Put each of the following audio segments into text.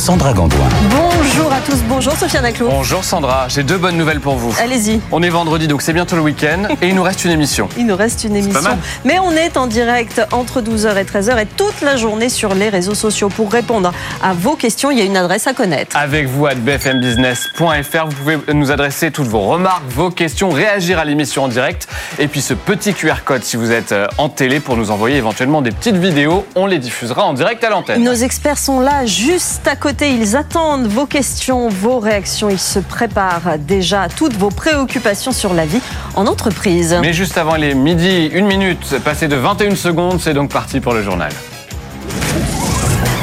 Sandra Gandoin. Bonjour à tous, bonjour Sofiane Aclou. Bonjour Sandra, j'ai deux bonnes nouvelles pour vous. Allez-y. On est vendredi, donc c'est bientôt le week-end et il nous reste une émission. Il nous reste une émission. Mais on est en direct entre 12h et 13h et toute la journée sur les réseaux sociaux pour répondre à vos questions. Il y a une adresse à connaître. Avec vous à bfmbusiness.fr, vous pouvez nous adresser toutes vos remarques, vos questions, réagir à l'émission en direct. Et puis ce petit QR code si vous êtes euh, en télé pour nous envoyer éventuellement des petites vidéos. On les diffusera en direct à l'antenne. Nos experts sont là juste à côté. Ils attendent vos questions, vos réactions. Ils se préparent déjà à toutes vos préoccupations sur la vie en entreprise. Mais juste avant les midi, une minute, passé de 21 secondes, c'est donc parti pour le journal.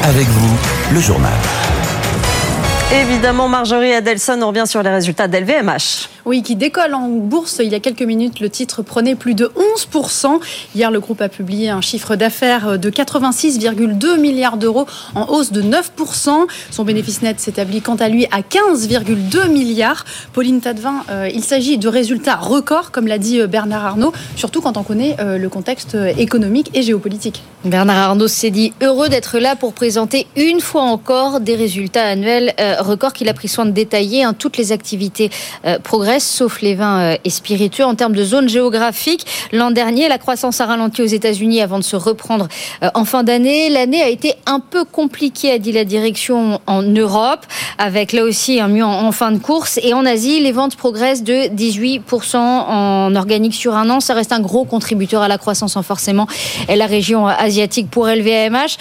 Avec vous, le journal. Évidemment, Marjorie Adelson, on revient sur les résultats d'LVMH. Oui, qui décolle en bourse il y a quelques minutes. Le titre prenait plus de 11%. Hier, le groupe a publié un chiffre d'affaires de 86,2 milliards d'euros en hausse de 9%. Son bénéfice net s'établit quant à lui à 15,2 milliards. Pauline Tadevin, euh, il s'agit de résultats records, comme l'a dit euh, Bernard Arnault, surtout quand on connaît euh, le contexte économique et géopolitique. Bernard Arnault s'est dit heureux d'être là pour présenter une fois encore des résultats annuels record qu'il a pris soin de détailler. Hein. Toutes les activités euh, sauf les vins euh, et spiritueux. En termes de zone géographique, l'an dernier, la croissance a ralenti aux États-Unis avant de se reprendre euh, en fin d'année. L'année a été un peu compliquée, a dit la direction, en Europe, avec là aussi un mieux en, fin de course. Et en Asie, les ventes progressent de 18% en organique sur un an. Ça reste un gros contributeur à la croissance, en hein, forcément, la région asiatique pour LVMH.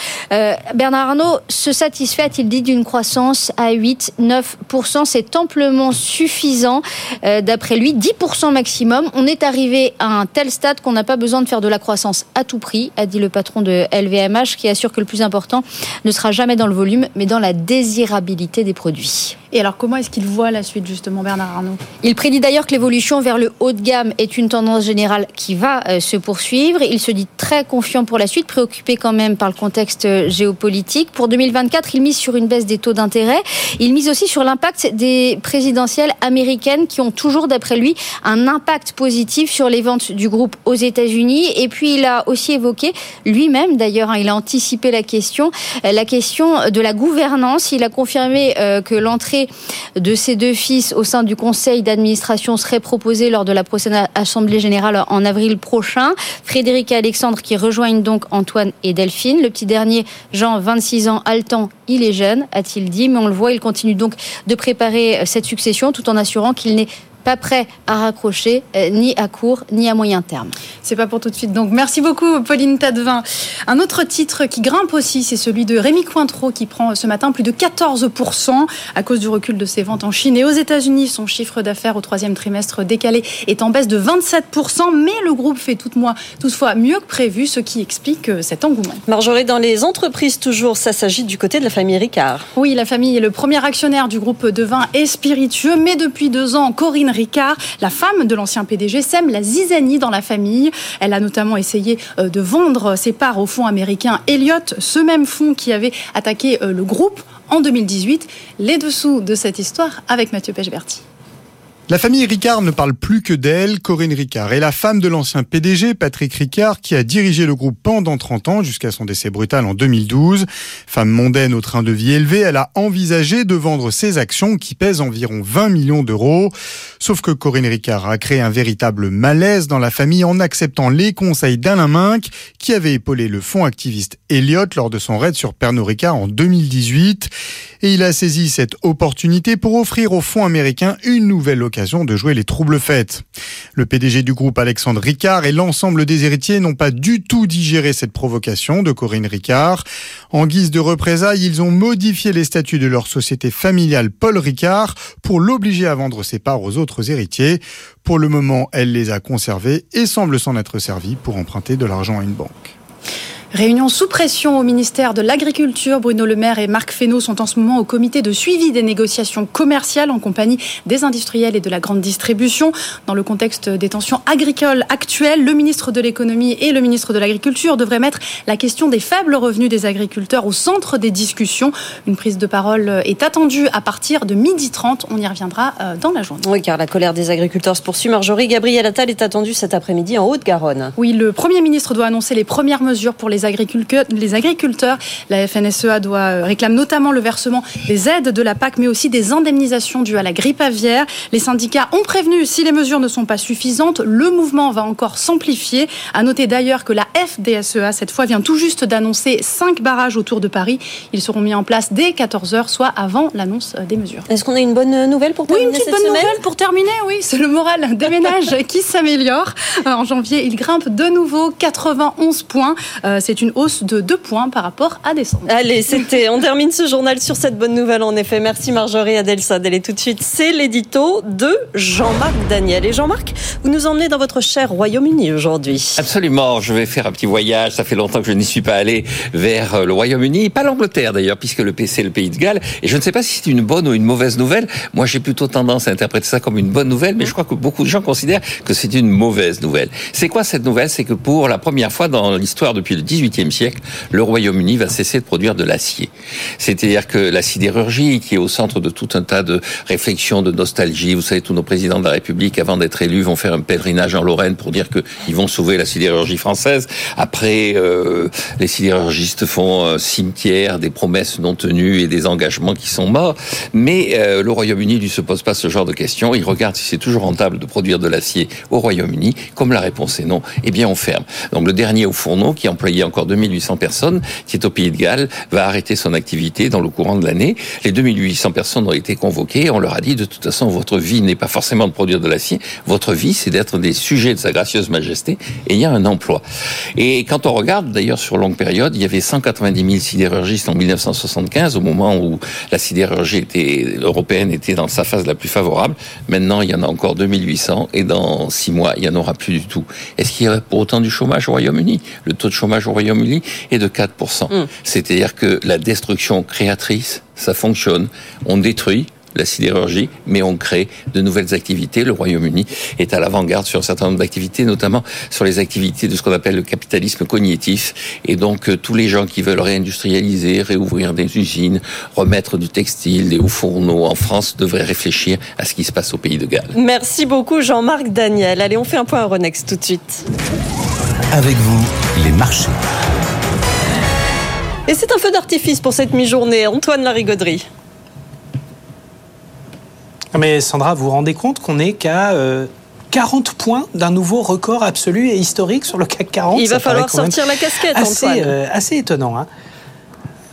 Bernard Arnault se satisfait, a-t-il dit, d'une croissance à 8 9%. C'est amplement suffisant. Euh, d'après lui, 10% maximum. On est arrivé à un tel stade qu'on n'a pas besoin de faire de la croissance à tout prix, a dit le patron de LVMH, qui assure que le plus important ne sera jamais dans le volume, mais dans la désirabilité des produits. Et alors, comment est-ce qu'il voit la suite, justement, Bernard Arnault? Il prédit d'ailleurs que l'évolution vers le haut de gamme est une tendance générale qui va euh, se poursuivre. Il se dit très confiant pour la suite, préoccupé quand même par le contexte euh, géopolitique. Pour 2024, il mise sur une baisse des taux d'intérêt. Il mise aussi sur l'impact des présidentielles américaines qui ont toujours, d'après lui, un impact positif sur les ventes du groupe aux États-Unis. Et puis, il a aussi évoqué, lui-même d'ailleurs, hein, il a anticipé la question, euh, la question de la gouvernance. Il a confirmé que l'entrée de ses deux fils au sein du conseil d'administration serait proposée lors de la prochaine assemblée générale en avril prochain. Frédéric et Alexandre qui rejoignent donc Antoine et Delphine. Le petit dernier, Jean, 26 ans, haletant, il est jeune, a-t-il dit, mais on le voit, il continue donc de préparer cette succession tout en assurant qu'il n'est pas prêt à raccrocher, euh, ni à court, ni à moyen terme. C'est pas pour tout de suite. Donc, merci beaucoup, Pauline Tadevin. Un autre titre qui grimpe aussi, c'est celui de Rémi Cointreau, qui prend ce matin plus de 14% à cause du recul de ses ventes en Chine et aux États-Unis. Son chiffre d'affaires au troisième trimestre décalé est en baisse de 27%, mais le groupe fait toutefois mieux que prévu, ce qui explique euh, cet engouement. Marjorie, dans les entreprises, toujours, ça s'agit du côté de la famille Ricard. Oui, la famille est le premier actionnaire du groupe de vin et spiritueux, mais depuis deux ans, Corinne Ricard, la femme de l'ancien PDG, sème la zizanie dans la famille. Elle a notamment essayé euh, de vendre ses parts au fonds américain Elliott, ce même fonds qui avait attaqué euh, le groupe en 2018. Les dessous de cette histoire avec Mathieu Pechberti. La famille Ricard ne parle plus que d'elle. Corinne Ricard est la femme de l'ancien PDG, Patrick Ricard, qui a dirigé le groupe pendant 30 ans jusqu'à son décès brutal en 2012. Femme mondaine au train de vie élevé, elle a envisagé de vendre ses actions qui pèsent environ 20 millions d'euros. Sauf que Corinne Ricard a créé un véritable malaise dans la famille en acceptant les conseils d'Alain Minck, qui avait épaulé le fonds activiste Elliott lors de son raid sur Pernod Ricard en 2018. Et il a saisi cette opportunité pour offrir au fonds américain une nouvelle occasion de jouer les troubles fêtes. Le PDG du groupe Alexandre Ricard et l'ensemble des héritiers n'ont pas du tout digéré cette provocation de Corinne Ricard. En guise de représailles, ils ont modifié les statuts de leur société familiale Paul Ricard pour l'obliger à vendre ses parts aux autres héritiers. Pour le moment, elle les a conservés et semble s'en être servie pour emprunter de l'argent à une banque. Réunion sous pression au ministère de l'Agriculture. Bruno Le Maire et Marc Fesneau sont en ce moment au comité de suivi des négociations commerciales en compagnie des industriels et de la grande distribution. Dans le contexte des tensions agricoles actuelles, le ministre de l'économie et le ministre de l'Agriculture devraient mettre la question des faibles revenus des agriculteurs au centre des discussions. Une prise de parole est attendue à partir de midi 30. On y reviendra euh, dans la journée. Oui, car la colère des agriculteurs se poursuit. Marjorie Gabriel Attal est attendue cet après-midi en Haute-Garonne. Oui, le Premier ministre doit annoncer les premières mesures pour les agriculteurs. Les agriculteurs. La FNSEA doit, euh, réclame notamment le versement des aides de la PAC, mais aussi des indemnisations dues à la grippe aviaire. Les syndicats ont prévenu si les mesures ne sont pas suffisantes, le mouvement va encore s'amplifier. À noter d'ailleurs que la FDSEA, cette fois, vient tout juste d'annoncer cinq barrages autour de Paris. Ils seront mis en place dès 14h, soit avant l'annonce euh, des mesures. Est-ce qu'on a une bonne nouvelle pour terminer Oui, une petite cette bonne semaine nouvelle pour terminer, oui, c'est le moral des ménages qui s'améliore. Euh, En janvier, il grimpe de nouveau 91 points. Euh, C'est une hausse de 2 points par rapport à décembre. Allez, c'était. On termine ce journal sur cette bonne nouvelle. En effet, merci Marjorie Adelsad. Elle est tout de suite. C'est l'édito de Jean-Marc Daniel. Et Jean-Marc, vous nous emmenez dans votre cher Royaume-Uni aujourd'hui. Absolument, je vais faire un petit voyage. Ça fait longtemps que je n'y suis pas allé vers euh, le Royaume-Uni, pas l'Angleterre d'ailleurs, puisque le PC est le pays de Galles. Et je ne sais pas si c'est une bonne ou une mauvaise nouvelle. Moi, j'ai plutôt tendance à interpréter ça comme une bonne nouvelle, mais je crois que beaucoup de gens considèrent que c'est une mauvaise nouvelle. C'est quoi cette nouvelle? C'est que pour la première fois dans l'histoire depuis le XVIIIe siècle, le Royaume-Uni va cesser de produire de l'acier. C'est-à-dire que la sidérurgie, qui est au centre de tout un tas de réflexions, de nostalgie, vous savez, tous nos présidents de la République, avant d'être élus, vont faire un pèlerinage en Lorraine pour dire qu'ils vont sauver la sidérurgie française. Après, euh, les sidérurgistes font un cimetière des promesses non tenues et des engagements qui sont morts. Mais euh, le Royaume-Uni ne se pose pas ce genre de questions. Il regarde si c'est toujours rentable de produire de l'acier au Royaume-Uni. Comme la réponse est non, eh bien on ferme. Donc le dernier au fourneau, qui employait encore 2800 personnes, qui est au Pays de Galles, va arrêter son activité dans le courant de l'année. Les 2800 personnes ont été convoquées. On leur a dit, de toute façon, votre vie n'est pas forcément de produire de l'acier. Votre vie, c'est d'être des sujets de sa gracieuse majesté. Et a un emploi. Et quand on regarde, d'ailleurs, sur longue période, il y avait 190 000 sidérurgistes en 1975, au moment où la sidérurgie était, européenne était dans sa phase la plus favorable. Maintenant, il y en a encore 2800 et dans six mois, il n'y en aura plus du tout. Est-ce qu'il y aurait pour autant du chômage au Royaume-Uni? Le taux de chômage au Royaume-Uni est de 4%. Mm. C'est-à-dire que la destruction créatrice, ça fonctionne. On détruit, la sidérurgie, mais on crée de nouvelles activités. Le Royaume-Uni est à l'avant-garde sur un certain nombre d'activités, notamment sur les activités de ce qu'on appelle le capitalisme cognitif. Et donc, euh, tous les gens qui veulent réindustrialiser, réouvrir des usines, remettre du textile, des hauts fourneaux en France, devraient réfléchir à ce qui se passe au pays de Galles. Merci beaucoup Jean-Marc Daniel. Allez, on fait un point à Ronex tout de suite. Avec vous, les marchés. Et c'est un feu d'artifice pour cette mi-journée. Antoine Larigauderie. Mais Sandra, vous vous rendez compte qu'on n'est qu'à euh, 40 points d'un nouveau record absolu et historique sur le CAC 40 Il va falloir sortir la casquette, assez, Antoine. euh, assez étonnant. Hein.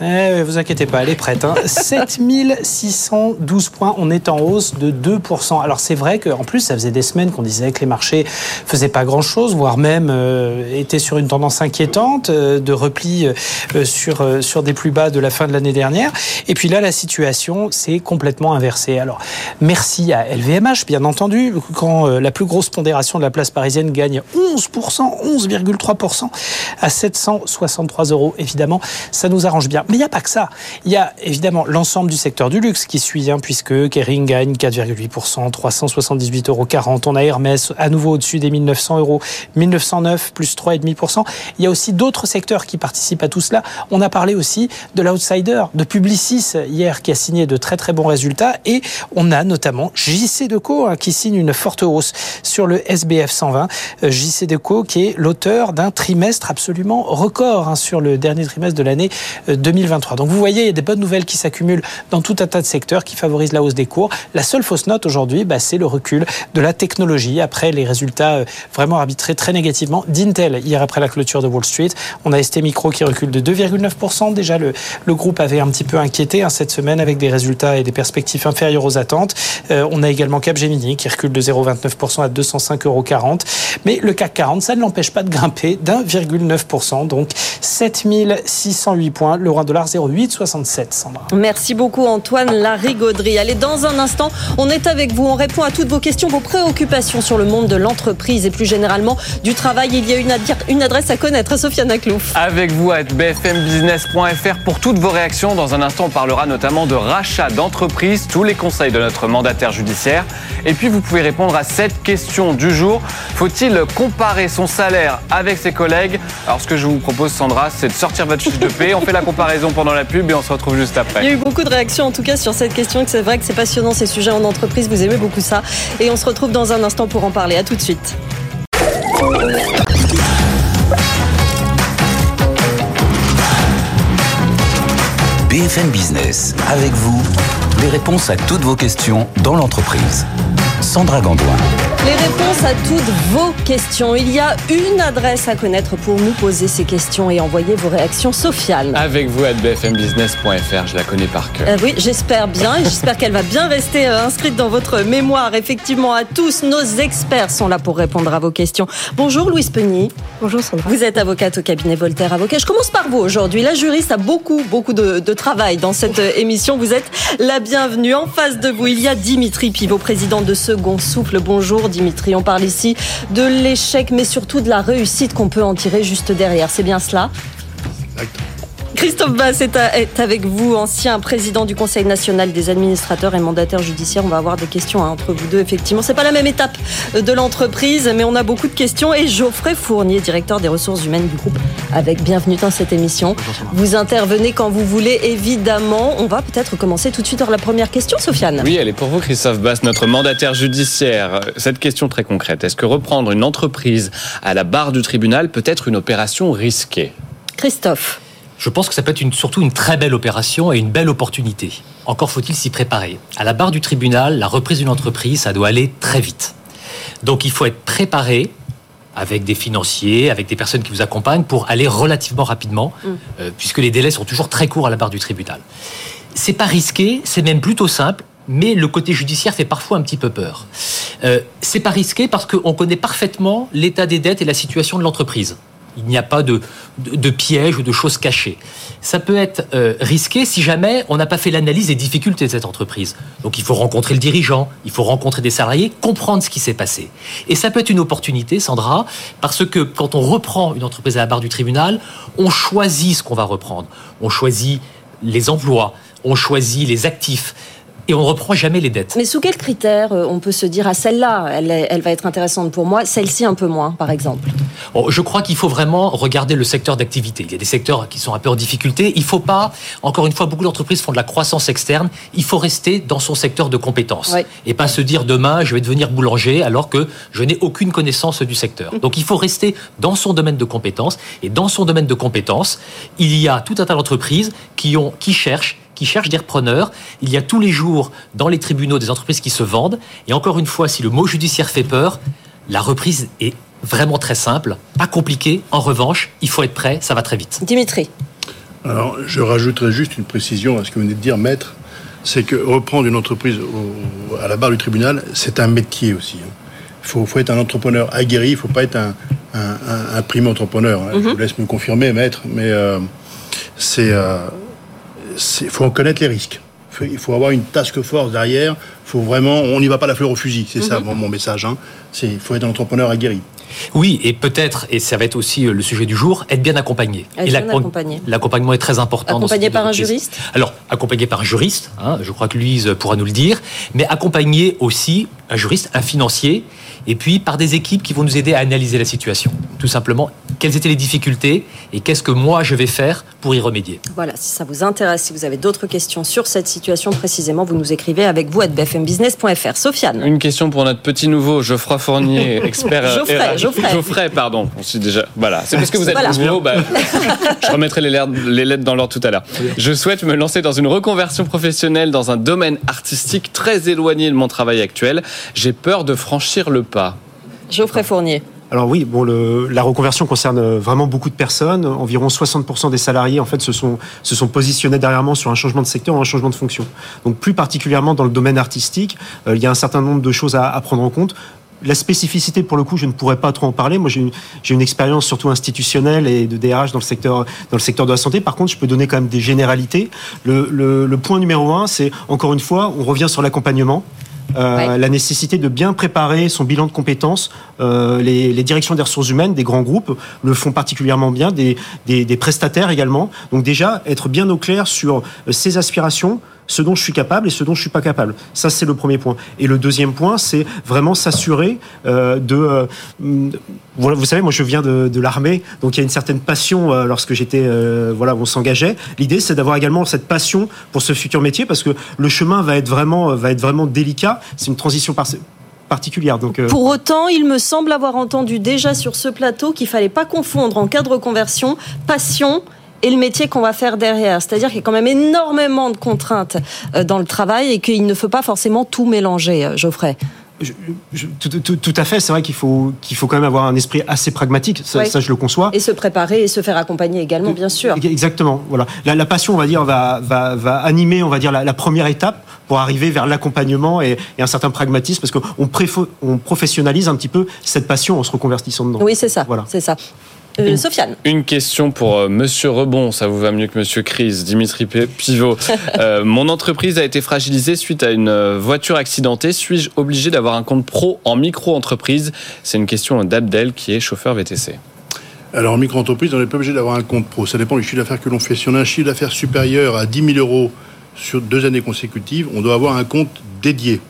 Eh, vous inquiétez pas, elle est prête. Hein. 7612 points, on est en hausse de 2%. Alors c'est vrai qu'en plus, ça faisait des semaines qu'on disait que les marchés faisaient pas grand-chose, voire même euh, étaient sur une tendance inquiétante euh, de repli euh, sur, sur des plus bas de la fin de l'année dernière. Et puis là, la situation s'est complètement inversée. Alors merci à LVMH, bien entendu, quand la plus grosse pondération de la place parisienne gagne 11%, 11,3% à 763 euros. Évidemment, ça nous arrange bien. Mais il n'y a pas que ça. Il y a évidemment l'ensemble du secteur du luxe qui suit, hein, puisque Kering gagne 4,8%, 378,40 euros. On a Hermès à nouveau au-dessus des 1900 euros, 1909 plus 3,5%. Il y a aussi d'autres secteurs qui participent à tout cela. On a parlé aussi de l'outsider, de Publicis hier qui a signé de très très bons résultats et on a notamment JC Deco hein, qui signe une forte hausse sur le SBF 120. Euh, JC Deco qui est l'auteur d'un trimestre absolument record hein, sur le dernier trimestre de l'année euh, 2023. Donc vous voyez, il y a des bonnes nouvelles qui s'accumulent dans tout un tas de secteurs qui favorisent la hausse des cours. La seule fausse note aujourd'hui, bah, c'est le recul de la technologie après les résultats euh, vraiment arbitrés très négativement d'Intel hier après la clôture de Wall Street. On a ST Micro qui recule de 2,9%. Déjà, le, groupe avait un petit peu inquiété hein, cette semaine avec des résultats et des perspectives inférieures aux attentes. Euh, on a également Capgemini qui recule de 0,29% à 205,40 euros. Mais le CAC 40, ça ne l'empêche pas de grimper d'1,9%. Donc 7608 points. Le 0,867, Sandra. Merci beaucoup Antoine Larigauderie. Allez, dans un instant, on est avec vous. On répond à toutes vos questions, vos préoccupations sur le monde de l'entreprise et plus généralement du travail. Il y a une, une adresse à connaître, Sofiane Aklouf. Avec vous à bfmbusiness.fr pour toutes vos réactions. Dans un instant, on parlera notamment de rachat d'entreprise, tous les conseils de notre mandataire judiciaire. Et puis, vous pouvez répondre à cette question du jour. Faut-il comparer son salaire avec ses collègues? Alors, ce que je vous propose, Sandra, c'est de sortir votre fiche de paie. On fait la comparaison pendant la pub et on se retrouve juste après. Il y a eu beaucoup de réactions, en tout cas, sur cette question. C'est vrai que c'est passionnant, ces sujets en entreprise. Vous aimez beaucoup ça. Et on se retrouve dans un instant pour en parler. À tout de suite. BFM Business, avec vous, les réponses à toutes vos questions dans l'entreprise. Sandra Gandoin. Les réponses à toutes vos questions. Il y a une adresse à connaître pour nous poser ces questions et envoyer vos réactions. Sofiane. Avec vous à bfmbusiness.fr, je la connais par cœur. Euh, oui, j'espère bien et j'espère qu'elle va bien rester euh, inscrite dans votre mémoire. Effectivement, à tous, nos experts sont là pour répondre à vos questions. Bonjour Louise Penny. Bonjour Sandra. Vous êtes avocate au cabinet Voltaire Avocat. Je commence par vous aujourd'hui. La juriste a beaucoup, beaucoup de, de travail dans cette euh, émission. Vous êtes la bienvenue. En face de vous, il y a Dimitri Pivot, président de Second Souffle. Bonjour Dimitri. On parle ici de l'échec, mais surtout de la réussite qu'on peut en tirer juste derrière. C'est bien cela? Christophe Bass est, avec vous, ancien président du Conseil national des administrateurs et mandataires judiciaires. On va avoir des questions hein, entre vous deux, effectivement. C'est pas la même étape de l'entreprise, mais on a beaucoup de questions. Et Geoffrey Fournier, directeur des ressources humaines du groupe, avec bienvenue dans cette émission. Vous intervenez quand vous voulez, évidemment. On va peut-être commencer tout de suite par la première question, Sofiane. Oui, elle est pour vous, Christophe Bass, notre mandataire judiciaire. Cette question très concrète. Est-ce que reprendre une entreprise à la barre du tribunal peut être une opération risquée? Christophe je pense que ça peut être une, surtout une très belle opération et une belle opportunité. Encore faut-il s'y préparer. À la barre du tribunal, la reprise d'une entreprise, ça doit aller très vite. Donc il faut être préparé avec des financiers, avec des personnes qui vous accompagnent pour aller relativement rapidement, mm. euh, puisque les délais sont toujours très courts à la barre du tribunal. C'est pas risqué, c'est même plutôt simple. Mais le côté judiciaire fait parfois un petit peu peur. Euh, c'est pas risqué parce qu'on connaît parfaitement l'état des dettes et la situation de l'entreprise. Il n'y a pas de, de, piège ou de choses cachées. Ça peut être euh, risqué si jamais on n'a pas fait l'analyse des difficultés de cette entreprise. Donc il faut rencontrer le dirigeant, il faut rencontrer des salariés, comprendre ce qui s'est passé. Et ça peut être une opportunité, Sandra, parce que quand on reprend une entreprise à la barre du tribunal, on choisit ce qu'on va reprendre. On choisit les emplois, on choisit les actifs et on ne reprend jamais les dettes. Mais sous quels critères euh, on peut se dire à ah, celle-là, elle, elle, va être intéressante pour moi, celle-ci un peu moins, par exemple? Je crois qu'il faut vraiment regarder le secteur d'activité. Il y a des secteurs qui sont un peu en difficulté. Il ne faut pas, encore une fois, beaucoup d'entreprises font de la croissance externe. Il faut rester dans son secteur de compétences et pas se dire demain je vais devenir boulanger alors que je n'ai aucune connaissance du secteur. Donc il faut rester dans son domaine de compétences et dans son domaine de compétences, il y a tout un tas d'entreprises qui ont qui cherchent qui cherchent des repreneurs. Il y a tous les jours dans les tribunaux des entreprises qui se vendent. Et encore une fois, si le mot judiciaire fait peur, la reprise est vraiment très simple, pas compliqué. En revanche, il faut être prêt, ça va très vite. Dimitri. Alors, je rajouterai juste une précision à ce que vous venez de dire, maître. C'est que reprendre une entreprise à la barre du tribunal, c'est un métier aussi. Hein. Il faut, être un entrepreneur aguerri, il ne faut pas être un, un, primo entrepreneur. Hein. Je mhm. vous laisse me confirmer, maître, mais euh, c'est euh, il faut en connaître les risques. Il faut avoir une task force derrière. Faut vraiment, on n'y va pas la fleur au fusil. C'est ça mhm. mon message. Hein. C'est, il faut être un entrepreneur aguerri. Oui, et peut-être, et ça va être aussi euh, le sujet du jour, être bien accompagné. et l'accompagnement est très important. Accompagné par un juriste Alors, accompagné par un juriste, hein, je crois que Louise pourra nous le dire, mais accompagné aussi un juriste, un financier, et puis par des équipes qui vont nous aider à analyser la situation. Tout simplement, quelles étaient les difficultés et qu'est-ce que moi je vais faire pour y remédier. Voilà, si ça vous intéresse, si vous avez d'autres questions sur cette situation précisément, vous nous écrivez avec vous à bfmbusiness.fr. Sofiane. Une question pour notre petit nouveau Geoffroy Fournier, expert. Euh, Geoffrey, Geoffrey. Geoffrey, pardon. On déjà. Voilà, c'est parce que vous êtes nouveau. Bah, je remettrai les, les lettres dans l'ordre tout à l'heure. Je souhaite me lancer dans une reconversion professionnelle dans un domaine artistique très éloigné de mon travail actuel. J'ai peur de franchir le pas. Geoffrey Fournier. Alors oui, bon, le, la reconversion concerne vraiment beaucoup de personnes. Environ 60% des salariés en fait se sont se sont positionnés derrière moi sur un changement de secteur, ou un changement de fonction. Donc plus particulièrement dans le domaine artistique, euh, il y a un certain nombre de choses à, à prendre en compte la spécificité, pour le coup, je ne pourrais pas trop en parler. Moi, j'ai une, expérience surtout institutionnelle et de DRH dans le secteur, dans le secteur de la santé. Par contre, je peux donner quand même des généralités. Le, le, le point numéro un, c'est encore une fois, on revient sur l'accompagnement. Euh, Ouais. La nécessité de bien préparer son bilan de compétences. Euh, les, les directions des ressources humaines, des grands groupes, le font particulièrement bien, des, des, des prestataires également. Donc déjà, être bien au clair sur euh, ses aspirations, ce dont je suis capable et ce dont je suis pas capable. Ça, c'est le premier point. Et le deuxième point, c'est vraiment s'assurer euh, de... euh, hum, voilà, vous savez, moi, je viens de, de l'armée, donc il y a une certaine passion euh, lorsque j'étais... voilà, on s'engageait. L'idée, c'est d'avoir également cette passion pour ce futur métier, parce que le chemin va être vraiment, va être vraiment délicat. C'est une transition par- particulière. Donc, Pour autant, il me semble avoir entendu déjà sur ce plateau qu'il fallait pas confondre en cas de reconversion passion et le métier qu'on va faire derrière. C'est-à-dire qu'il y a quand même énormément de contraintes euh, dans le travail et qu'il ne faut pas forcément tout mélanger, euh, Geoffrey. je- je- tout, tout- tout à fait, c'est vrai qu'il faut, qu'il faut quand même avoir un esprit assez pragmatique, ça, je le conçois. Et se préparer et se faire accompagner également, bien sûr. Exactement. Voilà. La, la passion, on va dire, va, va, va animer, on va dire, la, la première étape pour arriver vers l'accompagnement et, et un certain pragmatisme, parce qu'on on professionnalise un petit peu cette passion en se reconvertissant dedans. Oui, c'est ça. Voilà. C'est ça. Euh, Une- Sofiane. Une question pour euh, Monsieur Rebond, ça vous va mieux que Monsieur Crise, Dimitri Pivot. Euh, mon entreprise a été fragilisée suite à une euh, voiture accidentée. Suis-je obligé d'avoir un compte pro en micro-entreprise? C'est une question d'Abdel qui est chauffeur VTC. Alors, en micro-entreprise, on n'est pas obligé d'avoir un compte pro. Ça dépend du chiffre d'affaires que l'on fait. Si on a un chiffre d'affaires supérieur à 10 000 euros sur deux années consécutives, on doit avoir un compte dédié.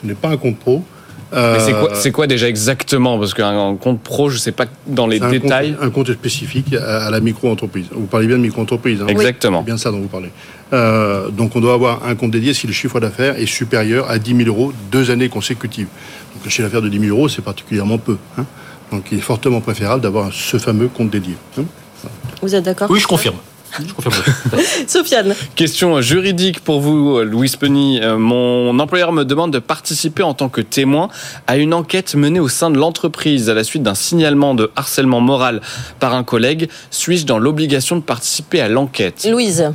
Ce n'est pas un compte pro. Mais c'est quoi, Euh, c'est quoi déjà exactement? Parce qu'un un compte pro, je ne sais pas dans les un détails. Compte, un compte spécifique à, à la micro-entreprise. Vous parlez bien de micro-entreprise. hein Exactement. C'est bien ça dont vous parlez. Euh, donc on doit avoir un compte dédié si le chiffre d'affaires est supérieur à 10 000 euros deux années consécutives. Donc le chiffre d'affaires de 10 000 euros, c'est particulièrement peu. hein. Donc il est fortement préférable d'avoir ce fameux compte dédié. hein. Vous êtes d'accord Oui, je confirme. Je confirme. Sofiane. Question juridique pour vous, Louis Penny. Euh, Mon employeur me demande de participer en tant que témoin à une enquête menée au sein de l'entreprise à la suite d'un signalement de harcèlement moral par un collègue. Suis-je dans l'obligation de participer à l'enquête? Louise.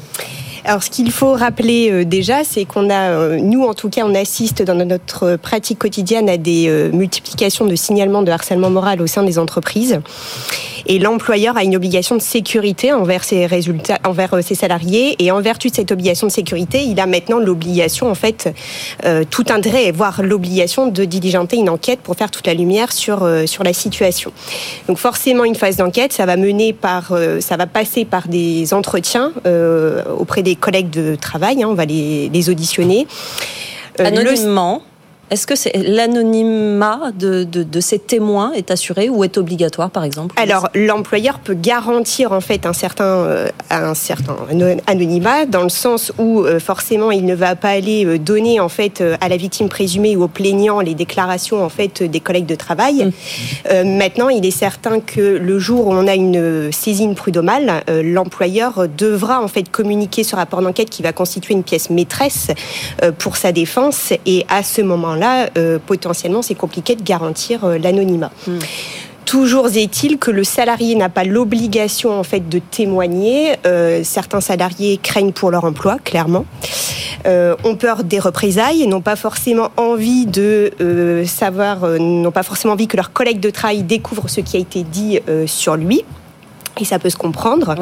Alors, ce qu'il faut rappeler euh, déjà, c'est qu'on a, euh, nous en tout cas, on assiste dans notre pratique quotidienne à des euh, multiplications de signalements de harcèlement moral au sein des entreprises. Et l'employeur a une obligation de sécurité envers ses salariés. Et en vertu de cette obligation de sécurité, il a maintenant l'obligation, en fait, euh, tout intérêt, voire l'obligation de diligenter une enquête pour faire toute la lumière sur la situation. Donc forcément, une phase d'enquête, ça va mener par, ça va passer par des entretiens auprès des collègues de travail. hein, on va les, auditionner. Euh. Est-ce que c'est l'anonymat de, de, de ces témoins est assuré ou est obligatoire, par exemple? Alors, l'employeur peut garantir en fait un certain, euh, un certain ano- anonymat dans le sens où euh, forcément il ne va pas aller euh, donner en fait à la victime présumée ou au plaignant les déclarations en fait des collègues de travail. Euh, maintenant, il est certain que le jour où on a une saisine prud'homale, l'employeur devra en fait communiquer ce rapport d'enquête qui va constituer une pièce maîtresse pour sa défense. Et à ce moment-là, euh, potentiellement, c'est compliqué de garantir euh, l'anonymat. Toujours est-il que le salarié n'a pas l'obligation en fait de témoigner. Euh, certains salariés craignent pour leur emploi, clairement. Euh, ont peur des représailles, n'ont pas forcément envie de euh, savoir, n'ont pas forcément envie que leurs collègues de travail découvrent ce qui a été dit sur lui. Et ça peut se comprendre.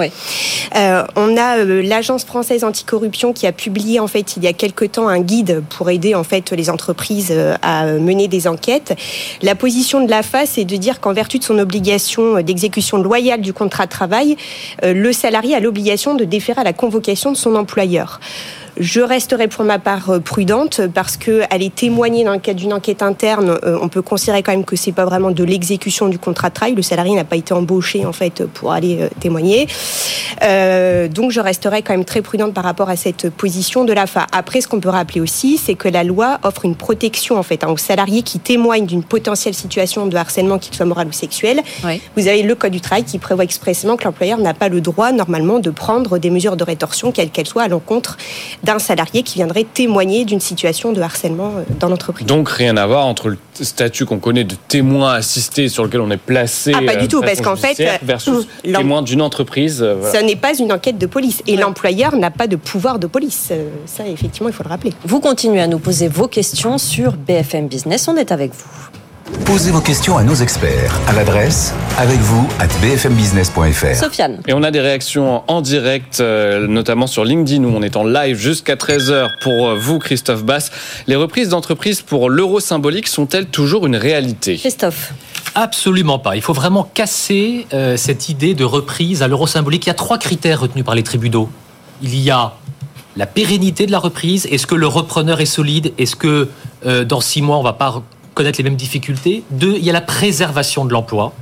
Euh, on a euh, l'agence française anticorruption qui a publié en fait il y a quelque temps un guide pour aider en fait les entreprises euh, à mener des enquêtes. La position de la face est de dire qu'en vertu de son obligation d'exécution loyale du contrat de travail, euh, le salarié a l'obligation de déférer à la convocation de son employeur. Je resterai pour ma part euh, prudente parce que aller témoigner dans le cadre d'une enquête interne, euh, on peut considérer quand même que c'est pas vraiment de l'exécution du contrat de travail. Le salarié n'a pas été embauché en fait pour aller euh, témoigner. Euh, donc je resterai quand même très prudente par rapport à cette position de la FA. Après, ce qu'on peut rappeler aussi, c'est que la loi offre une protection en fait hein, aux salariés qui témoignent d'une potentielle situation de harcèlement, qu'il soit moral ou sexuel. Vous avez le code du travail qui prévoit expressément que l'employeur n'a pas le droit normalement de prendre des mesures de rétorsion, quelles qu'elles soient, à l'encontre d'un salarié qui viendrait témoigner d'une situation de harcèlement euh, dans l'entreprise. Donc rien à voir entre le statut qu'on connaît de témoin assisté sur lequel on est placé Ah, pas du euh, tout, de parce qu'en fait, euh, versus l'em- témoin d'une entreprise. voilà. Ce n'est pas une enquête de police et l'employeur n'a pas de pouvoir de police. Ça, effectivement, il faut le rappeler. Vous continuez à nous poser vos questions sur BFM Business. On est avec vous. Posez vos questions à nos experts à l'adresse avec vous at bfmbusiness.fr. Sofiane. Et on a des réactions en direct, euh, notamment sur LinkedIn où on est en live jusqu'à 13h pour euh, vous, Christophe Bass. Les reprises d'entreprise pour l'euro symbolique sont-elles toujours une réalité? Christophe. Absolument pas. Il faut vraiment casser euh, cette idée de reprise à l'euro symbolique. Il y a trois critères retenus par les tribunaux. Il y a la pérennité de la reprise. Est-ce que le repreneur est solide? Est-ce que euh, dans six mois, on va pas connaître les mêmes difficultés Deux, il y a la préservation de l'emploi.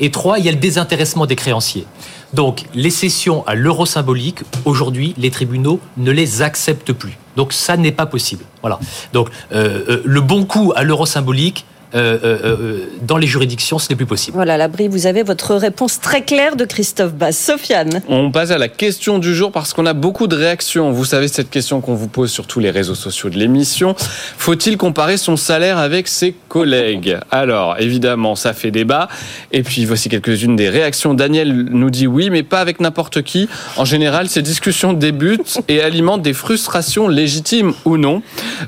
Et trois, il y a le désintéressement des créanciers. Donc, les cessions à l'euro symbolique, aujourd'hui, les tribunaux ne les acceptent plus. Donc, ça n'est pas possible. Voilà. Donc, euh, euh, le bon coup à l'euro symbolique, euh, euh, euh, dans les juridictions, ce n'est plus possible. Voilà, l'abri, vous avez votre réponse très claire de Christophe Bass. Sofiane. On passe à la question du jour parce qu'on a beaucoup de réactions. Vous savez, cette question qu'on vous pose sur tous les réseaux sociaux de l'émission. Faut-il comparer son salaire avec ses collègues? Alors, évidemment, ça fait débat. Et puis, voici quelques-unes des réactions. Daniel nous dit oui, mais pas avec n'importe qui. En général, ces discussions débutent et alimentent des frustrations légitimes ou non.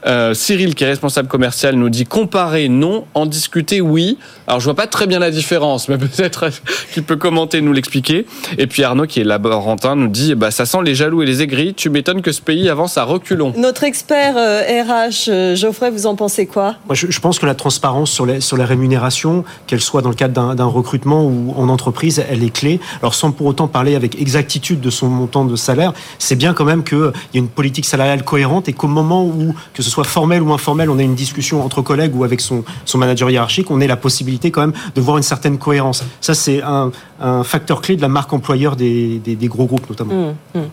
Euh, Cyril, qui est responsable commercial, nous dit comparer non, en discuter oui. Alors, je vois pas très bien la différence, mais peut-être qu'il peut commenter, nous l'expliquer. Et puis Arnaud, qui est laborantin, nous dit bah, ça sent les jaloux et les aigris. Tu m'étonnes que ce pays avance à reculons. Notre expert euh, RH, euh, Geoffrey, vous en pensez quoi? Moi, je, je pense que la transparence sur les, sur les rémunérations, qu'elle soit dans le cadre d'un- d'un recrutement ou en entreprise, elle est clé. Alors, sans pour autant parler avec exactitude de son montant de salaire, c'est bien quand même qu'il y a une politique salariale cohérente et qu'au moment où, que ce soit formel ou informel, on a une discussion entre collègues ou avec son, son manager hiérarchique, on ait la possibilité quand même de voir une certaine cohérence. Ça, c'est un, facteur clé de la marque employeur des, gros groupes, notamment. Hum, hum.